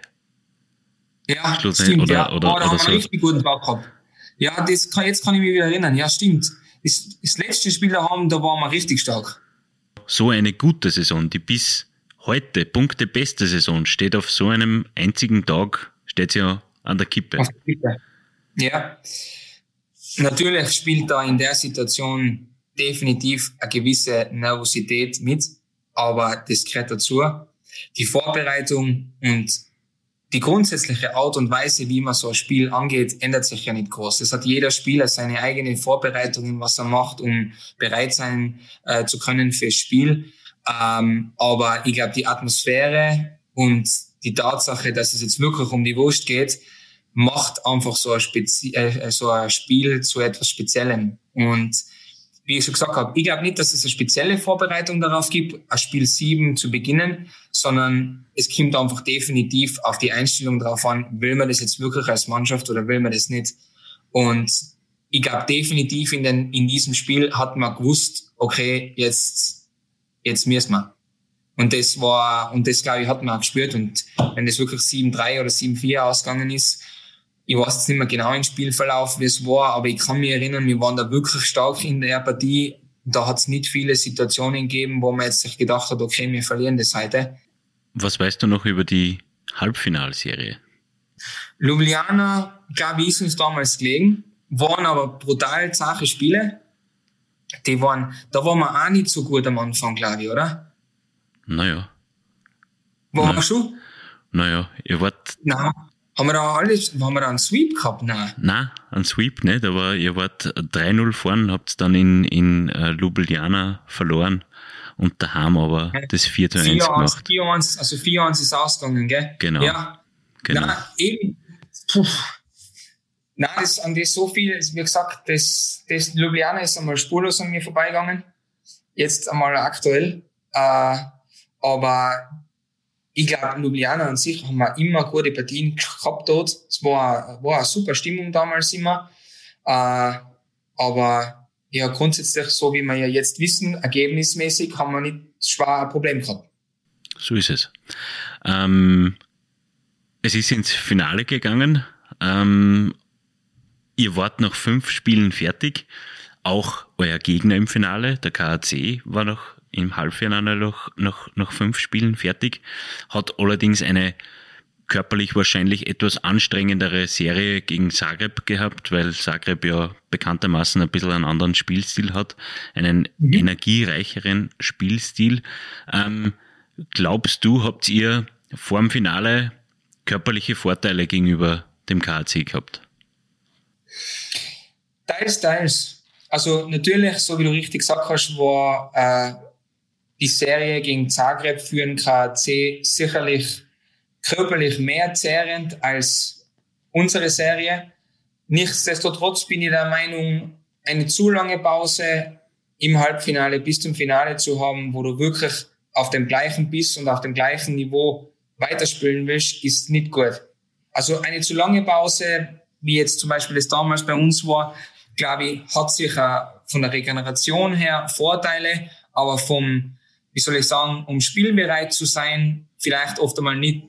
Ja, stimmt, oder, ja. Oder, oh, da oder haben so. wir richtig guten Tag gehabt. Ja, das kann, jetzt kann ich mich wieder erinnern. Ja, stimmt. Das, das letzte Spiel da haben, da waren wir richtig stark. So eine gute Saison, die bis heute Punkte beste Saison steht auf so einem einzigen Tag, steht sie ja an der Kippe. Auf der Kippe. Ja. Natürlich spielt da in der Situation definitiv eine gewisse Nervosität mit, aber das gehört dazu. Die Vorbereitung und die grundsätzliche Art und Weise, wie man so ein Spiel angeht, ändert sich ja nicht groß. Das hat jeder Spieler seine eigenen Vorbereitungen, was er macht, um bereit sein äh, zu können fürs Spiel. Ähm, aber ich glaube, die Atmosphäre und die Tatsache, dass es jetzt wirklich um die Wurst geht, macht einfach so ein, Spezi äh, so ein Spiel zu etwas Speziellem. Und wie ich schon gesagt habe, ich glaube nicht, dass es eine spezielle Vorbereitung darauf gibt, ein Spiel 7 zu beginnen, sondern es kommt einfach definitiv auf die Einstellung drauf an, will man das jetzt wirklich als Mannschaft oder will man das nicht. Und ich glaube definitiv in, den, in diesem Spiel hat man gewusst, okay, jetzt, jetzt müssen wir. Und das war, und das glaube ich hat man auch gespürt. Und wenn das wirklich 7-3 oder 7-4 ausgegangen ist, ich weiß jetzt nicht mehr genau im Spielverlauf, wie es war, aber ich kann mich erinnern, wir waren da wirklich stark in der Partie. Da hat es nicht viele Situationen gegeben, wo man jetzt sich gedacht hat, okay, wir verlieren das heute. Was weißt du noch über die Halbfinalserie? Ljubljana, glaube ich, ist uns damals gelegen, waren aber brutal zache Spiele. Die waren, da waren wir auch nicht so gut am Anfang, glaube ich, oder? Naja. War naja. wir schon? Naja, ihr wart. Nein. Haben wir da alles, haben wir da einen Sweep gehabt? Nein. Nein, einen Sweep nicht, aber ihr wart 3-0 vorn, habt dann in, in uh, Ljubljana verloren und daheim aber das 4 1 gemacht. 4 -1, also 4-1 ist ausgegangen, gell? Genau. Ja. Genau. Nein, eben. Puh. Nein, das, an das so viel, wie gesagt, das, das Ljubljana ist einmal spurlos an mir vorbeigegangen. Jetzt einmal aktuell. Äh, aber ich glaube, Ljubljana an sich haben wir immer gute Partien gehabt dort. Es war, war eine super Stimmung damals immer. Äh, aber ja, grundsätzlich, so wie wir ja jetzt wissen, ergebnismäßig haben wir nicht schwer ein Problem gehabt. So ist es. Ähm, es ist ins Finale gegangen. Ähm, ihr wart nach fünf Spielen fertig. Auch euer Gegner im Finale, der KAC, war noch im Halbfinale noch, noch, noch fünf Spielen fertig, hat allerdings eine körperlich wahrscheinlich etwas anstrengendere Serie gegen Zagreb gehabt, weil Zagreb ja bekanntermaßen ein bisschen einen anderen Spielstil hat, einen mhm. energiereicheren Spielstil. Ähm, glaubst du, habt ihr vor dem Finale körperliche Vorteile gegenüber dem KAC gehabt? Teils, teils. Also natürlich, so wie du richtig gesagt hast, war äh, die Serie gegen Zagreb für den KAC sicherlich körperlich mehr zehrend als unsere Serie. Nichtsdestotrotz bin ich der Meinung, eine zu lange Pause im Halbfinale bis zum Finale zu haben, wo du wirklich auf dem gleichen Biss und auf dem gleichen Niveau weiterspielen willst, ist nicht gut. Also eine zu lange Pause, wie jetzt zum Beispiel das damals bei uns war, glaube ich, hat sicher von der Regeneration her Vorteile, aber vom wie soll ich sagen, um spielbereit zu sein, vielleicht oft einmal nicht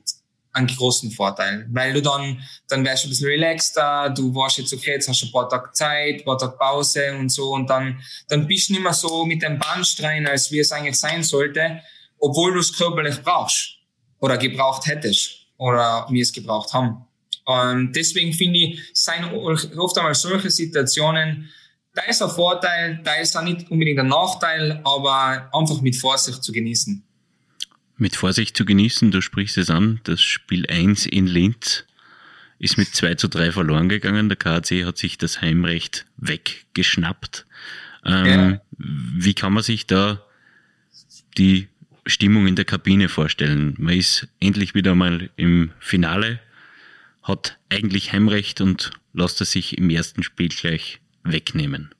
einen großen Vorteil, weil du dann, dann wärst du ein bisschen relaxter, du warst jetzt okay, jetzt hast du ein paar Tage Zeit, ein paar Tage Pause und so und dann, dann bist du nicht mehr so mit dem Bandstrein, als wie es eigentlich sein sollte, obwohl du es körperlich brauchst oder gebraucht hättest oder wir es gebraucht haben. Und deswegen finde ich, seien oft einmal solche Situationen, da ist ein Vorteil, da ist auch nicht unbedingt ein Nachteil, aber einfach mit Vorsicht zu genießen. Mit Vorsicht zu genießen, du sprichst es an, das Spiel 1 in Linz ist mit 2 zu 3 verloren gegangen. Der KAC hat sich das Heimrecht weggeschnappt. Ähm, ja. Wie kann man sich da die Stimmung in der Kabine vorstellen? Man ist endlich wieder mal im Finale, hat eigentlich Heimrecht und lässt es sich im ersten Spiel gleich wegnehmen?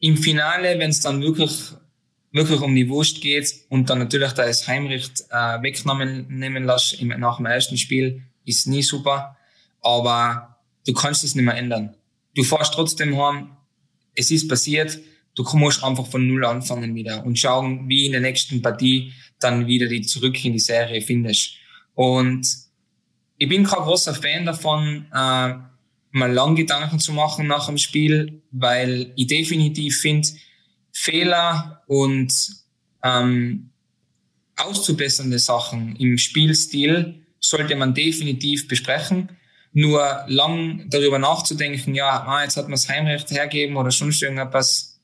Im Finale, wenn es dann wirklich, wirklich um die Wurst geht und dann natürlich das Heimrecht äh, wegnehmen nehmen lässt im, nach dem ersten Spiel, ist nie super. Aber du kannst es nicht mehr ändern. Du fährst trotzdem heim, es ist passiert, du musst einfach von Null anfangen wieder und schauen, wie in der nächsten Partie dann wieder die zurück in die Serie findest. Und ich bin kein großer Fan davon, äh, mal lang Gedanken zu machen nach dem Spiel, weil ich definitiv finde, Fehler und ähm, auszubessernde Sachen im Spielstil sollte man definitiv besprechen. Nur lang darüber nachzudenken, ja, ah, jetzt hat man das Heimrecht hergeben oder sonst irgendetwas,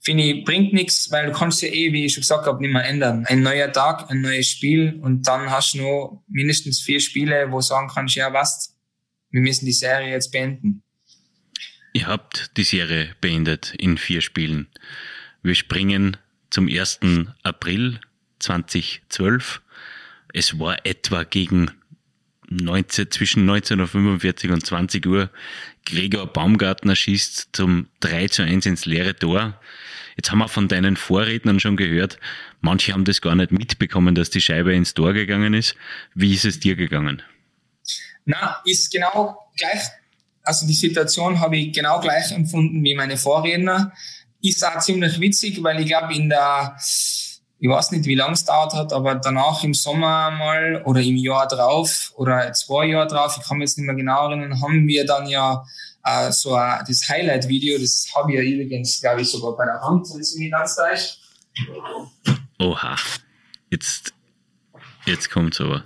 finde ich, bringt nichts, weil du kannst ja eh, wie ich schon gesagt habe, nicht mehr ändern. Ein neuer Tag, ein neues Spiel und dann hast du nur mindestens vier Spiele, wo du sagen kannst, ja, was, wir müssen die Serie jetzt beenden. Ihr habt die Serie beendet in vier Spielen. Wir springen zum 1. April 2012. Es war etwa gegen 19, zwischen 19.45 und 20 Uhr. Gregor Baumgartner schießt zum 3 zu 1 ins leere Tor. Jetzt haben wir von deinen Vorrednern schon gehört, manche haben das gar nicht mitbekommen, dass die Scheibe ins Tor gegangen ist. Wie ist es dir gegangen? Na, ist genau gleich, also die Situation habe ich genau gleich empfunden wie meine Vorredner. Ist auch ziemlich witzig, weil ich glaube, in der, ich weiß nicht, wie lange es dauert hat, aber danach im Sommer mal oder im Jahr drauf oder zwei Jahre drauf, ich kann mich jetzt nicht mehr genau erinnern, haben wir dann ja äh, so ein, das Highlight-Video, das habe ich ja übrigens, glaube ich, sogar bei der Hand, wenn es mich ganz täuscht. Oha, jetzt, jetzt kommt's aber.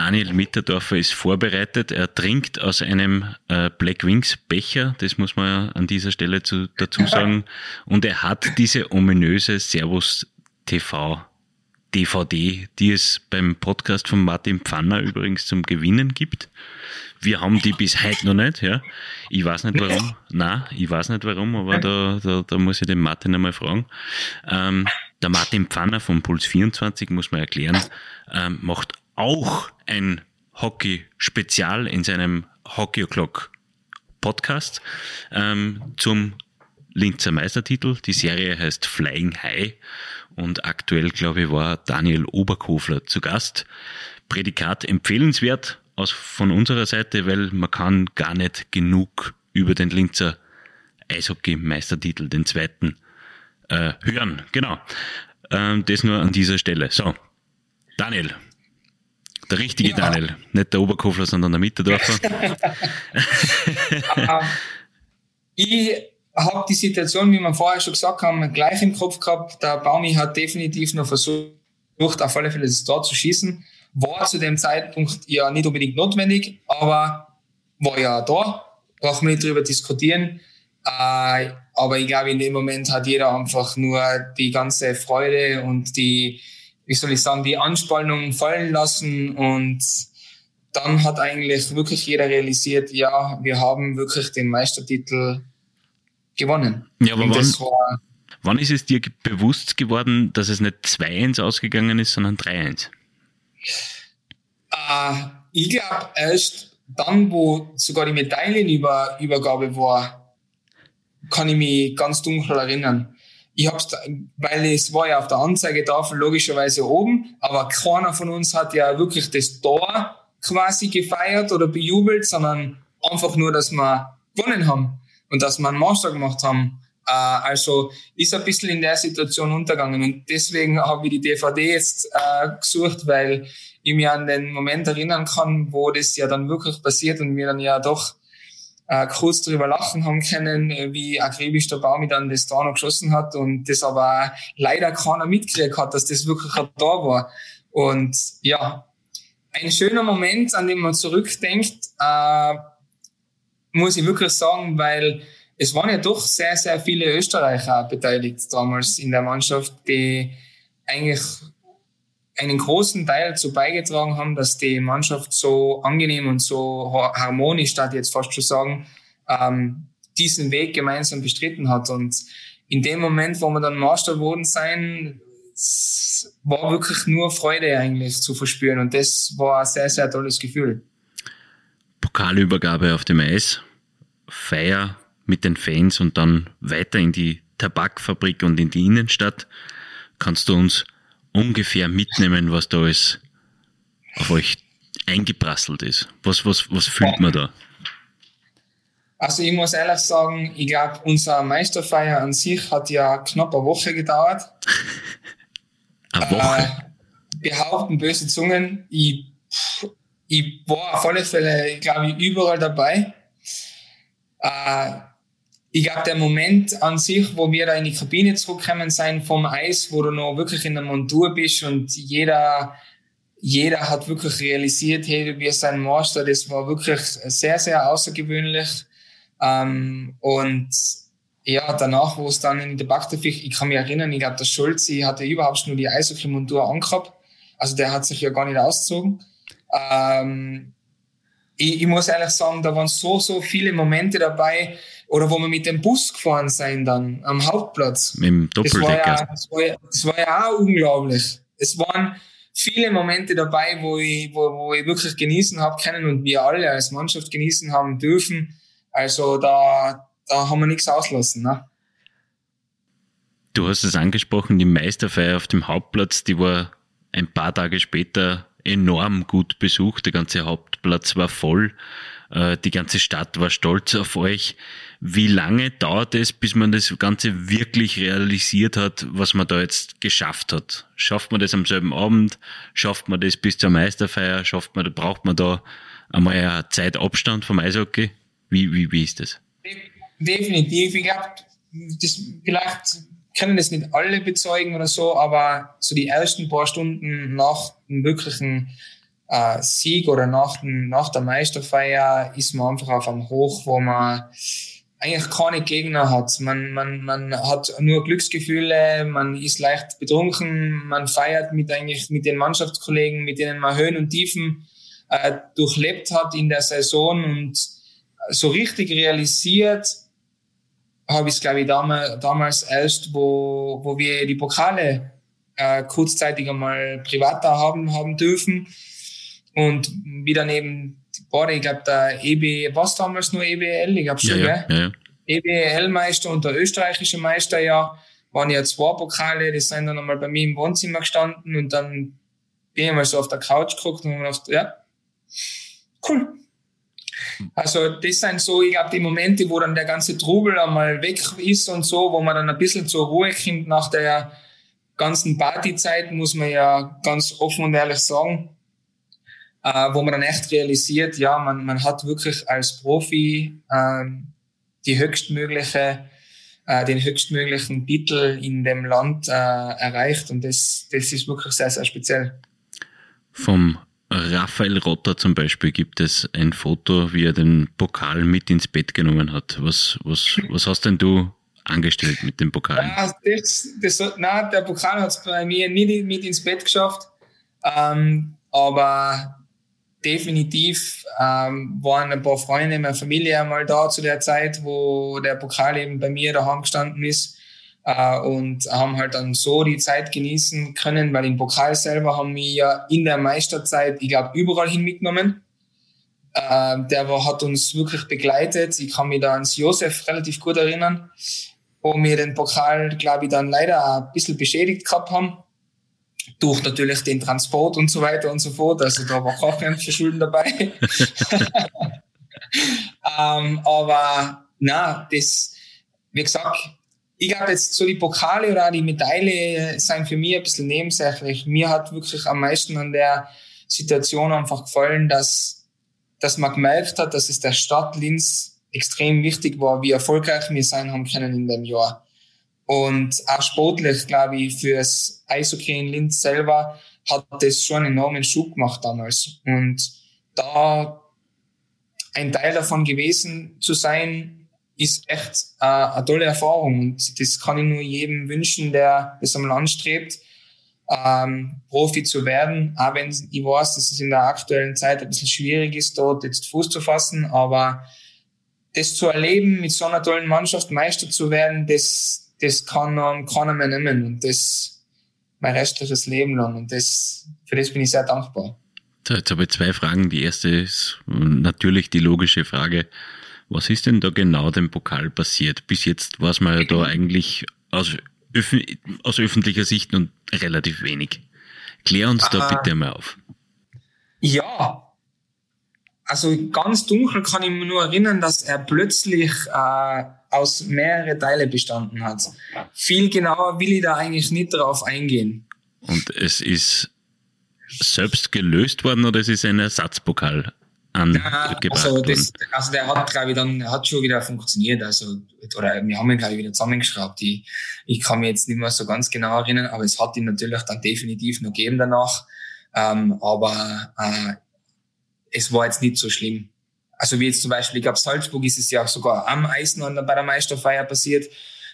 Daniel Mitterdorfer ist vorbereitet. Er trinkt aus einem äh, Black Wings Becher, das muss man an dieser Stelle zu, dazu sagen. Und er hat diese ominöse Servus TV DVD, die es beim Podcast von Martin Pfanner übrigens zum Gewinnen gibt. Wir haben die bis heute noch nicht, ja. Ich weiß nicht warum. Nein, ich weiß nicht warum, aber da, da, da muss ich den Martin einmal fragen. Ähm, der Martin Pfanner von Puls 24, muss man erklären, ähm, macht auch ein Hockey-Spezial in seinem Hockey O'Clock Podcast ähm, zum Linzer Meistertitel. Die Serie heißt Flying High und aktuell, glaube ich, war Daniel Oberkofler zu Gast. Prädikat empfehlenswert aus, von unserer Seite, weil man kann gar nicht genug über den Linzer Eishockey-Meistertitel, den zweiten, äh, hören. Genau. Ähm, das nur an dieser Stelle. So, Daniel. Der richtige ja. Daniel. Nicht der Oberkofler, sondern der Mitterdorfer. (laughs) (laughs) ich habe die Situation, wie wir vorher schon gesagt haben, gleich im Kopf gehabt. Der Baumi hat definitiv noch versucht, auf alle Fälle das Tor zu schießen. War zu dem Zeitpunkt ja nicht unbedingt notwendig, aber war ja da. Brauchen wir nicht drüber diskutieren. Äh, aber ich glaube, in dem Moment hat jeder einfach nur die ganze Freude und die, wie soll ich sagen, die Anspannung fallen lassen und dann hat eigentlich wirklich jeder realisiert, ja, wir haben wirklich den Meistertitel gewonnen. Ja, aber wann, war, wann ist es dir bewusst geworden, dass es nicht 2-1 ausgegangen ist, sondern 3-1? Äh, ich glaube erst dann, wo sogar die Medaillenübergabe war, kann ich mich ganz dunkel erinnern. Ich hab's, weil es war ja auf der Anzeigetafel logischerweise oben, aber keiner von uns hat ja wirklich das Tor quasi gefeiert oder bejubelt, sondern einfach nur, dass wir gewonnen haben und dass wir einen Master gemacht haben. Äh, also ist ein bisschen in der Situation untergegangen und deswegen habe ich die DVD jetzt äh, gesucht, weil ich mich an den Moment erinnern kann, wo das ja dann wirklich passiert und wir dann ja doch äh, kurz darüber lachen haben können, wie akribisch der Baumi dann das da noch geschossen hat und das aber leider keiner mitgekriegt hat, dass das wirklich da war. Und ja, ein schöner Moment, an dem man zurückdenkt, äh, muss ich wirklich sagen, weil es waren ja doch sehr, sehr viele Österreicher beteiligt damals in der Mannschaft, die eigentlich einen großen Teil dazu beigetragen haben, dass die Mannschaft so angenehm und so harmonisch, da jetzt fast schon sagen, ähm, diesen Weg gemeinsam bestritten hat. Und in dem Moment, wo wir dann Master wurden sein, war wirklich nur Freude eigentlich zu verspüren. Und das war ein sehr, sehr tolles Gefühl. Pokalübergabe auf dem Eis, Feier mit den Fans und dann weiter in die Tabakfabrik und in die Innenstadt. Kannst du uns ungefähr mitnehmen, was da alles auf euch eingeprasselt ist? Was, was, was fühlt man da? Also ich muss ehrlich sagen, ich glaube, unser Meisterfeier an sich hat ja knapp eine Woche gedauert. (laughs) eine Woche? Äh, behaupten böse Zungen, ich, ich war auf alle Fälle, glaube ich, überall dabei. Äh, ich glaube, der Moment an sich, wo wir da in die Kabine zurückkommen sein vom Eis, wo du noch wirklich in der Montur bist und jeder, jeder hat wirklich realisiert, hey, du bist ein Master, das war wirklich sehr, sehr außergewöhnlich. Ähm, und ja, danach, wo es dann in der Bakterfisch, ich kann mich erinnern, ich glaube, der Schulze hatte überhaupt nur die Eishockey-Montur angehabt. Also der hat sich ja gar nicht ausgezogen. Ähm, ich, ich muss ehrlich sagen, da waren so, so viele Momente dabei, oder wo wir mit dem Bus gefahren sind dann am Hauptplatz. Mit dem Doppeldecker. Das war ja, das war ja, das war ja auch unglaublich. Es waren viele Momente dabei, wo ich, wo, wo ich wirklich genießen habe können und wir alle als Mannschaft genießen haben dürfen. Also da, da haben wir nichts auslassen. Ne? Du hast es angesprochen, die Meisterfeier auf dem Hauptplatz, die war ein paar Tage später enorm gut besucht. Der ganze Hauptplatz war voll. Äh, die ganze Stadt war stolz auf euch. Wie lange dauert es, bis man das Ganze wirklich realisiert hat, was man da jetzt geschafft hat? Schafft man das am selben Abend? Schafft man das bis zur Meisterfeier? Schafft man, braucht man da einmal eine Zeitabstand vom Eishockey? Wie, wie, wie ist das? Definitiv. Ich glaube, das vielleicht können das nicht alle bezeugen oder so, aber so die ersten paar Stunden nach dem wirklichen äh, Sieg oder nach, dem, nach der Meisterfeier ist man einfach auf einem Hoch, wo man eigentlich keine Gegner hat. Man, man, man hat nur Glücksgefühle, man ist leicht betrunken, man feiert mit eigentlich mit den Mannschaftskollegen, mit denen man Höhen und Tiefen äh, durchlebt hat in der Saison und so richtig realisiert habe ich es, glaube ich, damals, damals erst, wo, wo wir die Pokale äh, kurzzeitig einmal privat da haben, haben dürfen. Und wie dann eben, boah, ich glaube, der EB, was damals nur EBL? Ich glaube schon, ja, ja, ja. EBL-Meister und der österreichische Meister, ja, waren ja zwei Pokale, die sind dann einmal bei mir im Wohnzimmer gestanden und dann bin ich mal so auf der Couch geguckt und gedacht, ja, cool. Also das sind so, ich glaube, die Momente, wo dann der ganze Trubel einmal weg ist und so, wo man dann ein bisschen zur Ruhe kommt nach der ganzen Partyzeit, muss man ja ganz offen und ehrlich sagen, äh, wo man dann echt realisiert, ja, man, man hat wirklich als Profi äh, die höchstmögliche, äh, den höchstmöglichen Titel in dem Land äh, erreicht und das, das ist wirklich sehr, sehr speziell. Vom Raphael Rotter zum Beispiel gibt es ein Foto, wie er den Pokal mit ins Bett genommen hat. Was, was, was hast denn du angestellt mit dem Pokal? Ja, das, das, nein, der Pokal hat es bei mir nie mit ins Bett geschafft. Ähm, aber definitiv ähm, waren ein paar Freunde meiner Familie einmal da zu der Zeit, wo der Pokal eben bei mir daheim gestanden ist und haben halt dann so die Zeit genießen können, weil im Pokal selber haben wir ja in der Meisterzeit, ich glaube, überall hin mitgenommen. Äh, der war, hat uns wirklich begleitet. Ich kann mich da ans Josef relativ gut erinnern, wo wir den Pokal, glaube ich, dann leider ein bisschen beschädigt gehabt haben. Durch natürlich den Transport und so weiter und so fort. Also da war auch kein Verschulden dabei. (laughs) (laughs) ähm, aber na, das, wie gesagt, ich glaube jetzt so die Pokale oder auch die Medaille sind für mich ein bisschen nebensächlich. Mir hat wirklich am meisten an der Situation einfach gefallen, dass, dass man gemerkt hat, dass es der Stadt Linz extrem wichtig war, wie erfolgreich wir sein haben können in dem Jahr. Und auch sportlich, glaube ich, fürs Eishockey in Linz selber hat das schon einen enormen Schub gemacht damals. Und da ein Teil davon gewesen zu sein, ist echt äh, eine tolle Erfahrung. Und das kann ich nur jedem wünschen, der das einmal anstrebt, ähm, Profi zu werden, auch wenn ich weiß, dass es in der aktuellen Zeit ein bisschen schwierig ist, dort jetzt Fuß zu fassen, aber das zu erleben, mit so einer tollen Mannschaft Meister zu werden, das, das kann um, keiner mehr. Nehmen und das mein restliches Leben lang. Und das, für das bin ich sehr dankbar. jetzt habe ich zwei Fragen. Die erste ist natürlich die logische Frage, was ist denn da genau dem Pokal passiert? Bis jetzt war es mal da eigentlich aus, öf aus öffentlicher Sicht und relativ wenig. Klär uns da bitte mal auf. Ja, also ganz dunkel kann ich mir nur erinnern, dass er plötzlich äh, aus mehrere Teile bestanden hat. Viel genauer will ich da eigentlich nicht drauf eingehen. Und es ist selbst gelöst worden oder es ist ein Ersatzpokal angebracht also, das, also der hat, glaube ich, dann hat schon wieder funktioniert. Also, oder wir haben ihn, glaube ich, wieder zusammengeschraubt. Ich, ich kann mich jetzt nicht mehr so ganz genau erinnern, aber es hat ihn natürlich dann definitiv noch gegeben danach. Ähm, aber äh, es war jetzt nicht so schlimm. Also wie jetzt zum Beispiel, ich glaube, Salzburg ist es ja auch sogar am Eisen bei der Meisterfeier passiert.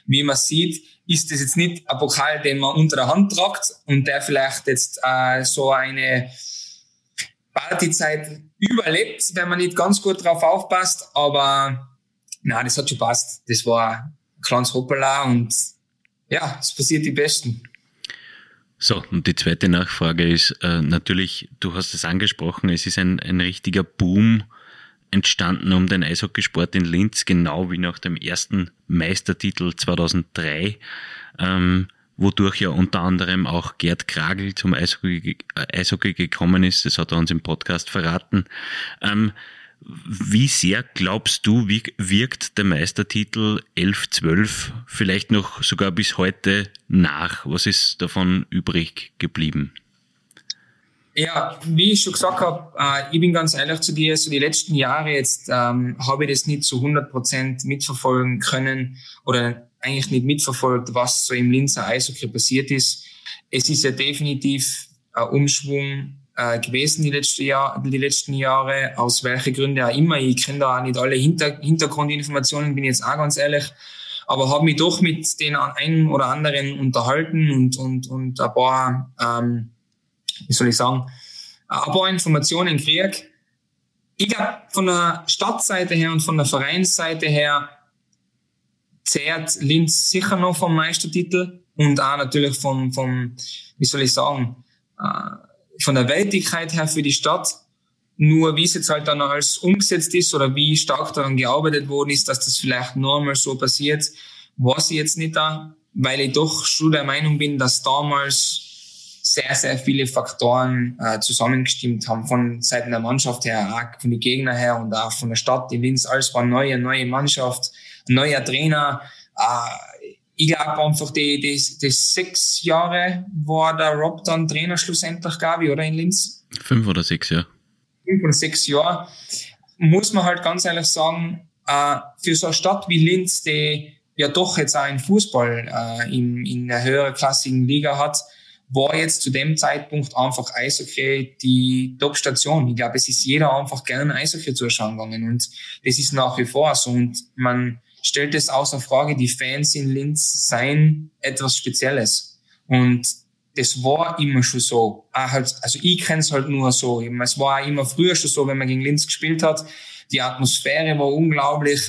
Wie man sieht, ist das jetzt nicht ein Pokal, den man unter der Hand tragt und der vielleicht jetzt äh, so eine Partyzeit überlebt, wenn man nicht ganz gut drauf aufpasst. Aber na, das hat schon passt. Das war kleines Hoppala und ja, es passiert die Besten. So, und die zweite Nachfrage ist äh, natürlich, du hast es angesprochen, es ist ein, ein richtiger Boom entstanden um den Eishockeysport in Linz, genau wie nach dem ersten Meistertitel 2003, ähm, wodurch ja unter anderem auch Gerd Kragel zum Eishockey, äh, Eishockey gekommen ist. Das hat er uns im Podcast verraten. Ähm, wie sehr glaubst du, wie wirkt der Meistertitel 11-12 vielleicht noch sogar bis heute nach? Was ist davon übrig geblieben? Ja, wie ich schon gesagt habe, äh, ich bin ganz ehrlich zu dir, so die letzten Jahre jetzt ähm, habe ich das nicht zu 100 Prozent mitverfolgen können oder eigentlich nicht mitverfolgt, was so im Linzer Eishockey passiert ist. Es ist ja definitiv ein Umschwung äh, gewesen die, letzte Jahr, die letzten Jahre, aus welchen Gründen auch immer. Ich kenne da auch nicht alle Hinter Hintergrundinformationen, bin jetzt auch ganz ehrlich, aber habe mich doch mit den einen oder anderen unterhalten und, und, und ein paar, ähm, wie soll ich sagen, ein paar Informationen gekriegt. Ich glaube, von der Stadtseite her und von der Vereinsseite her zehrt Linz sicher noch vom Meistertitel und auch natürlich vom, vom wie soll ich sagen, äh, von der Wertigkeit her für die Stadt. Nur wie es jetzt halt dann alles umgesetzt ist oder wie stark daran gearbeitet worden ist, dass das vielleicht nur einmal so passiert, weiß ich jetzt nicht da, weil ich doch schon der Meinung bin, dass damals sehr, sehr viele Faktoren äh, zusammengestimmt haben, von Seiten der Mannschaft her, auch von den Gegner her und auch von der Stadt. In Linz, alles war neue, neue Mannschaft, neuer Trainer. Äh, ich glaube einfach, die, die, die sechs Jahre war der Rob dann Trainer schlussendlich, glaube ich, oder in Linz? Fünf oder sechs, ja. Fünf oder sechs Jahre. Muss man halt ganz ehrlich sagen, äh, für so eine Stadt wie Linz, die ja doch jetzt auch einen Fußball äh, in, in einer höherklassigen Liga hat, war jetzt zu dem Zeitpunkt einfach Eishockey die Top-Station. Ich glaube, es ist jeder einfach gerne Eishockey zuschauen gegangen und das ist nach wie vor so und man stellt es außer Frage, die Fans in Linz seien etwas Spezielles. Und das war immer schon so. Also ich kenne es halt nur so. Es war auch immer früher schon so, wenn man gegen Linz gespielt hat. Die Atmosphäre war unglaublich.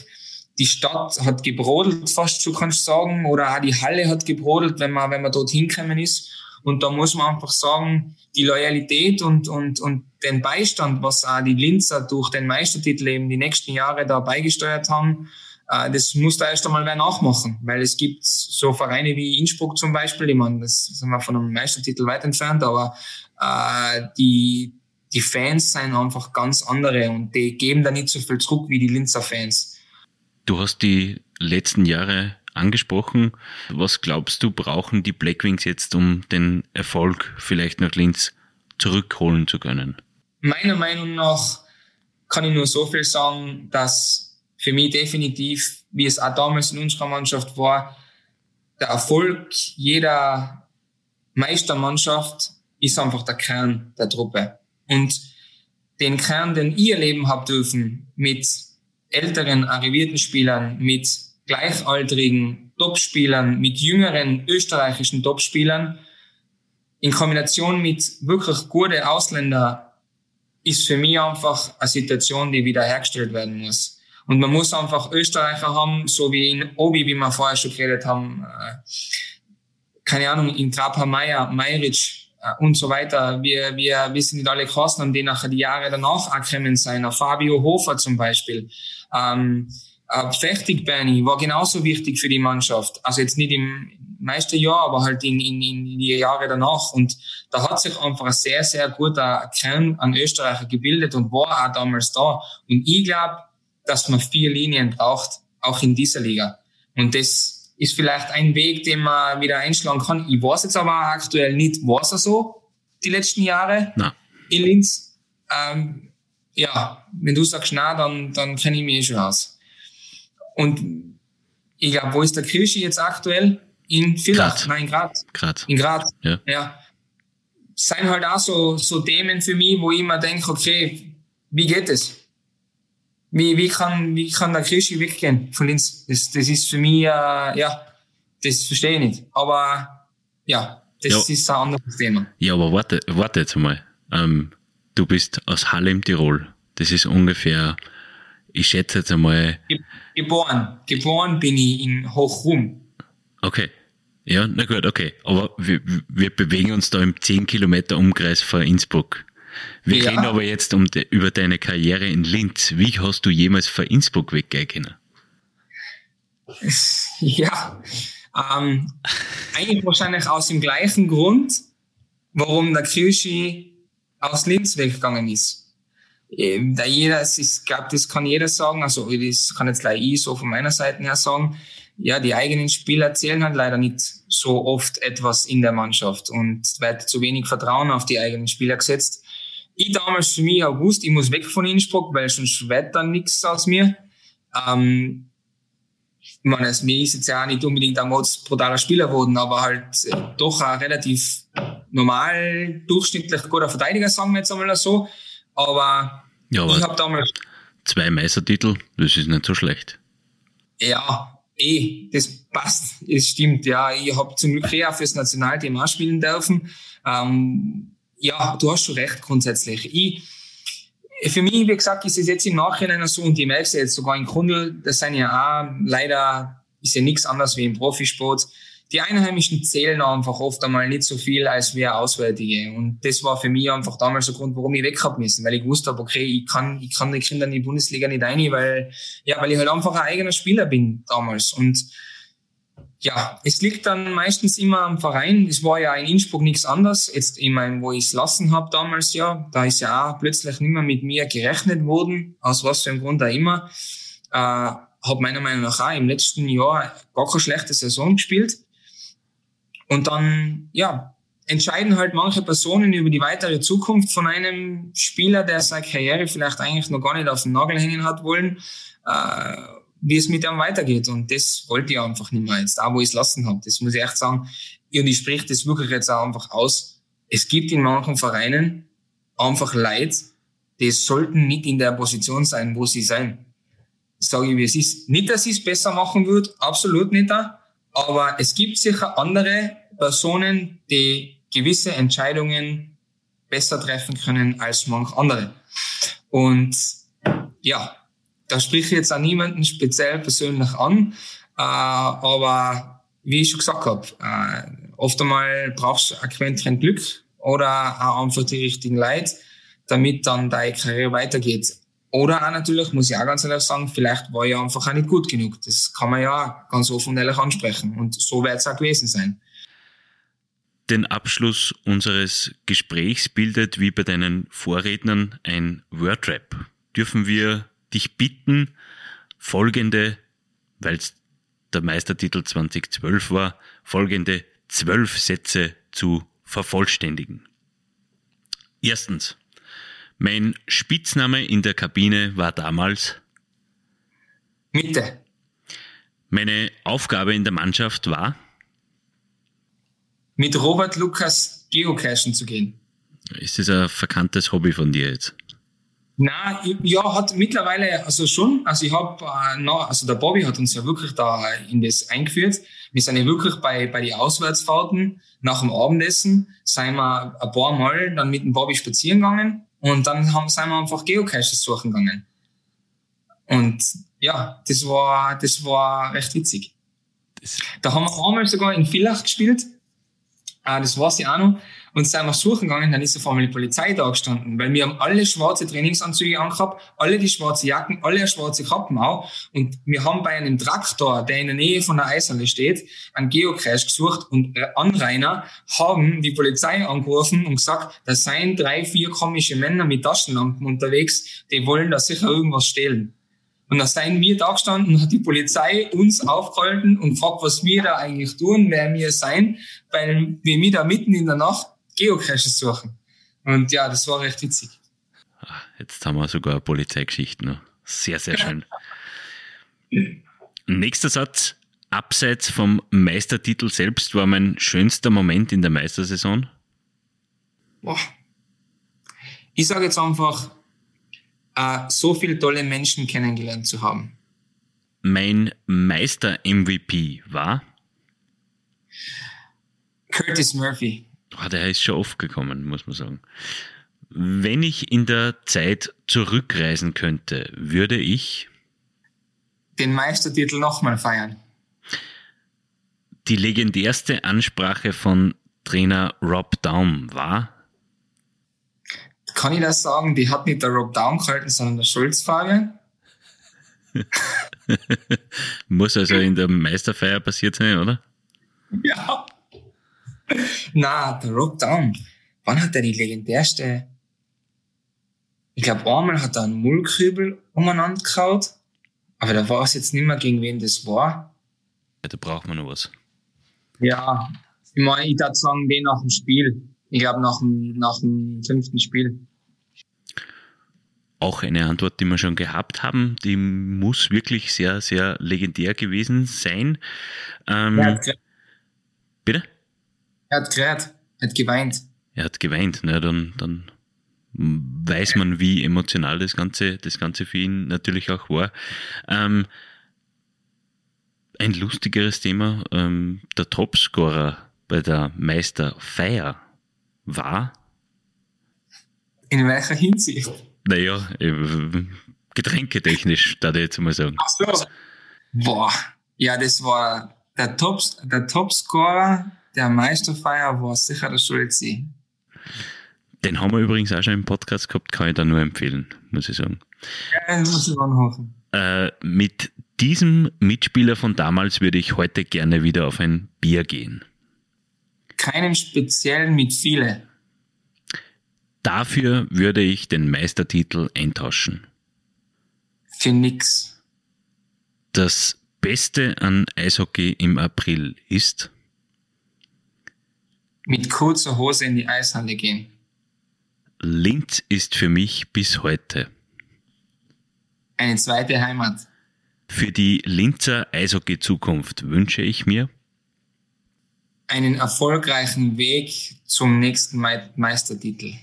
Die Stadt hat gebrodelt, fast so kannst du sagen. Oder auch die Halle hat gebrodelt, wenn man, wenn man dort hinkommen ist. Und da muss man einfach sagen, die Loyalität und, und, und den Beistand, was auch die Linzer durch den Meistertitel eben die nächsten Jahre da beigesteuert haben, das muss da erst einmal wer nachmachen, weil es gibt so Vereine wie Innsbruck zum Beispiel, ich meine, das sind wir von einem Meistertitel weit entfernt, aber äh, die, die Fans sind einfach ganz andere und die geben da nicht so viel zurück wie die Linzer Fans. Du hast die letzten Jahre angesprochen. Was glaubst du, brauchen die Blackwings jetzt, um den Erfolg vielleicht nach Linz zurückholen zu können? Meiner Meinung nach kann ich nur so viel sagen, dass für mich definitiv, wie es auch damals in unserer Mannschaft war, der Erfolg jeder Meistermannschaft ist einfach der Kern der Truppe. Und den Kern, den ich erleben habe dürfen, mit älteren, arrivierten Spielern, mit gleichaltrigen Topspielern, mit jüngeren österreichischen Topspielern, in Kombination mit wirklich guten Ausländern, ist für mich einfach eine Situation, die wiederhergestellt werden muss. Und man muss einfach Österreicher haben, so wie in Obi, wie wir vorher schon geredet haben, äh, keine Ahnung, in Trapa Meier, Meiric äh, und so weiter. Wir, wir wissen nicht alle Kosten, die nachher die Jahre danach ankommen sein. Fabio Hofer zum Beispiel. Ähm, äh, Fechtig Bernie war genauso wichtig für die Mannschaft. Also jetzt nicht im meisten Jahr, aber halt in, in, in die Jahre danach. Und da hat sich einfach ein sehr, sehr guter Kern an Österreicher gebildet und war auch damals da. Und ich glaube, dass man vier Linien braucht, auch in dieser Liga. Und das ist vielleicht ein Weg, den man wieder einschlagen kann. Ich weiß jetzt aber aktuell nicht, war es so die letzten Jahre Nein. in Linz. Ähm, ja, wenn du sagst na, dann, dann kenne ich mich eh schon aus. Und ich glaube, wo ist der Kirschi jetzt aktuell? In Villach, nein, in Graz. Graz. In Graz, ja. ja. Sein halt auch so, so Themen für mich, wo ich immer denke, okay, wie geht es? Wie, wie, kann, wie kann der Krischi weggehen von Linz? Das, das ist für mich, äh, ja, das verstehe ich nicht. Aber ja, das ja. ist ein anderes Thema. Ja, aber warte, warte jetzt mal. Ähm, du bist aus Halle im Tirol. Das ist ungefähr, ich schätze jetzt einmal. Geboren. Geboren bin ich in Hochrum. Okay. Ja, na gut, okay. Aber wir, wir bewegen uns da im 10 Kilometer Umkreis vor Innsbruck. Wir ja. reden aber jetzt um de, über deine Karriere in Linz. Wie hast du jemals vor Innsbruck weggehen können? (laughs) Ja, ähm, eigentlich wahrscheinlich aus dem gleichen Grund, warum der Kirschi aus Linz weggegangen ist. Ähm, da jeder, ich glaube, das kann jeder sagen, also das kann jetzt gleich ich so von meiner Seite her sagen, ja, die eigenen Spieler zählen halt leider nicht so oft etwas in der Mannschaft und wird zu wenig Vertrauen auf die eigenen Spieler gesetzt. Ich damals für mich auch wusste, ich muss weg von Innsbruck, weil sonst wird dann nichts aus mir. Ähm, ich meine, mir ist jetzt ja auch nicht unbedingt ein brutaler Spieler geworden, aber halt äh, doch ein relativ normal, durchschnittlich guter Verteidiger, sagen wir jetzt einmal so. Aber, ja, aber ich habe damals. Zwei Meistertitel, das ist nicht so schlecht. Ja, eh, das passt, es stimmt. Ja, ich habe zum Glück auch fürs Nationalteam auch spielen dürfen. Ähm, ja, du hast schon recht grundsätzlich. Ich, für mich, wie gesagt, ist es jetzt im Nachhinein so, und ich merke es jetzt sogar in Kundl, das sind ja auch leider, ist ja nichts anderes wie im Profisport. Die Einheimischen zählen einfach oft einmal nicht so viel als wir Auswärtige. Und das war für mich einfach damals der Grund, warum ich weg hab müssen, weil ich wusste habe, okay, ich kann, ich kann die Kinder in die Bundesliga nicht rein, weil, ja, weil ich halt einfach ein eigener Spieler bin damals. Und, ja, es liegt dann meistens immer am Verein. Es war ja in Innsbruck nichts anderes. Jetzt, ich meine, wo ich es lassen habe damals ja, da ist ja auch plötzlich nicht mehr mit mir gerechnet worden, aus was für einem Grund auch immer. Äh, habe meiner Meinung nach auch im letzten Jahr gar keine schlechte Saison gespielt. Und dann, ja, entscheiden halt manche Personen über die weitere Zukunft von einem Spieler, der seine Karriere vielleicht eigentlich noch gar nicht auf den Nagel hängen hat wollen. Äh, wie es mit ihm weitergeht. Und das wollte ich einfach nicht mehr jetzt, da wo ich es lassen habe. Das muss ich echt sagen. Und ich spreche das wirklich jetzt auch einfach aus. Es gibt in manchen Vereinen einfach Leute, die sollten nicht in der Position sein, wo sie sein. Sage ich, wie es ist. Nicht, dass ich es besser machen würde, absolut nicht da. Aber es gibt sicher andere Personen, die gewisse Entscheidungen besser treffen können als manch andere. Und ja, da spreche ich jetzt auch niemanden speziell persönlich an, äh, aber wie ich schon gesagt habe, äh, oft einmal brauchst du ein Quäntchen Glück oder auch einfach die richtigen Leute, damit dann deine Karriere weitergeht. Oder auch natürlich, muss ich auch ganz ehrlich sagen, vielleicht war ich einfach auch nicht gut genug. Das kann man ja ganz offen und ehrlich ansprechen. Und so wird es auch gewesen sein. Den Abschluss unseres Gesprächs bildet wie bei deinen Vorrednern ein Wordrap. Dürfen wir dich bitten, folgende, weil es der Meistertitel 2012 war, folgende zwölf Sätze zu vervollständigen. Erstens. Mein Spitzname in der Kabine war damals Mitte. Meine Aufgabe in der Mannschaft war mit Robert Lukas geocachen zu gehen. Ist das ein verkanntes Hobby von dir jetzt? Na, ja, hat mittlerweile, also schon, also ich habe, äh, also der Bobby hat uns ja wirklich da in das eingeführt. Wir sind ja wirklich bei, bei den Auswärtsfahrten nach dem Abendessen, sind wir ein paar Mal dann mit dem Bobby spazieren gegangen und dann haben, sind wir einfach Geocaches suchen gegangen. Und ja, das war, das war recht witzig. Da haben wir einmal sogar in Villach gespielt. Äh, das weiß ich auch noch. Und sind wir suchen gegangen, dann ist auf einmal die Polizei da gestanden, weil wir haben alle schwarze Trainingsanzüge angehabt, alle die schwarze Jacken, alle schwarze Kappen auch. Und wir haben bei einem Traktor, der in der Nähe von der Eishalle steht, einen Geocache gesucht und Anrainer haben die Polizei angerufen und gesagt, da seien drei, vier komische Männer mit Taschenlampen unterwegs, die wollen da sicher irgendwas stehlen. Und da seien wir da gestanden und hat die Polizei uns aufgehalten und gefragt, was wir da eigentlich tun, wer wir sein, weil wir da mitten in der Nacht Geocaches suchen. Und ja, das war recht witzig. Jetzt haben wir sogar Polizeigeschichten. Sehr, sehr schön. Nächster Satz. Abseits vom Meistertitel selbst war mein schönster Moment in der Meistersaison? Boah. Ich sage jetzt einfach, äh, so viele tolle Menschen kennengelernt zu haben. Mein Meister-MVP war? Curtis Murphy. Oh, der ist schon oft gekommen, muss man sagen. Wenn ich in der Zeit zurückreisen könnte, würde ich den Meistertitel nochmal feiern. Die legendärste Ansprache von Trainer Rob Daum war? Kann ich das sagen? Die hat nicht der Rob Daum gehalten, sondern der Schulz Fabian. (laughs) Muss also in der Meisterfeier passiert sein, oder? Ja. Na, der Rob Down. Wann hat er die legendärste? Ich glaube, einmal hat er einen Mullkübel umeinander gehaut. Aber da war es jetzt nicht mehr, gegen wen das war. Ja, da braucht man noch was. Ja, ich meine, ich würde sagen, den nach dem Spiel. Ich glaube, nach dem, nach dem fünften Spiel. Auch eine Antwort, die wir schon gehabt haben, die muss wirklich sehr, sehr legendär gewesen sein. Ähm, gerät. bitte? Er hat gerät. Er hat geweint. Er hat geweint, ne, dann, dann weiß man, wie emotional das Ganze, das Ganze für ihn natürlich auch war. Ähm, ein lustigeres Thema, ähm, der Topscorer bei der Meisterfeier war. In welcher Hinsicht? Naja, äh, getränketechnisch, da ich jetzt mal sagen. Ach so. Boah. Ja, das war der, Top, der Topscorer der Meisterfeier war sicher der Schulze. Den haben wir übrigens auch schon im Podcast gehabt, kann ich da nur empfehlen, muss ich sagen. Ja, das muss ich anhoffen. Äh, mit diesem Mitspieler von damals würde ich heute gerne wieder auf ein Bier gehen. Keinen speziellen mit viele. Dafür würde ich den Meistertitel eintauschen. Für nix. Das Beste an Eishockey im April ist? Mit kurzer Hose in die Eishalle gehen. Linz ist für mich bis heute. Eine zweite Heimat. Für die Linzer Eishockey-Zukunft wünsche ich mir einen erfolgreichen Weg zum nächsten Me Meistertitel.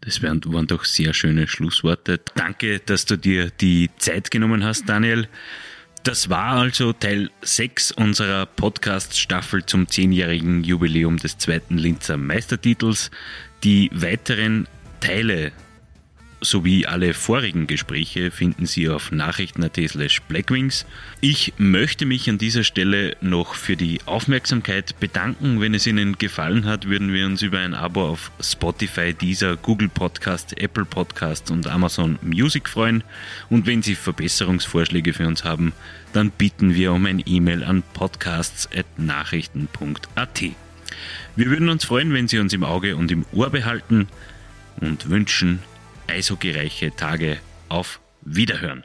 Das wären, waren doch sehr schöne Schlussworte. Danke, dass du dir die Zeit genommen hast, Daniel. Das war also Teil 6 unserer Podcast-Staffel zum zehnjährigen Jubiläum des zweiten Linzer Meistertitels. Die weiteren Teile sowie alle vorigen Gespräche finden Sie auf nachrichten.at slash blackwings. Ich möchte mich an dieser Stelle noch für die Aufmerksamkeit bedanken. Wenn es Ihnen gefallen hat, würden wir uns über ein Abo auf Spotify, Deezer, Google Podcast, Apple Podcast und Amazon Music freuen. Und wenn Sie Verbesserungsvorschläge für uns haben, dann bitten wir um ein E-Mail an podcasts.nachrichten.at. Wir würden uns freuen, wenn Sie uns im Auge und im Ohr behalten und wünschen eishockeyreiche Tage. Auf Wiederhören.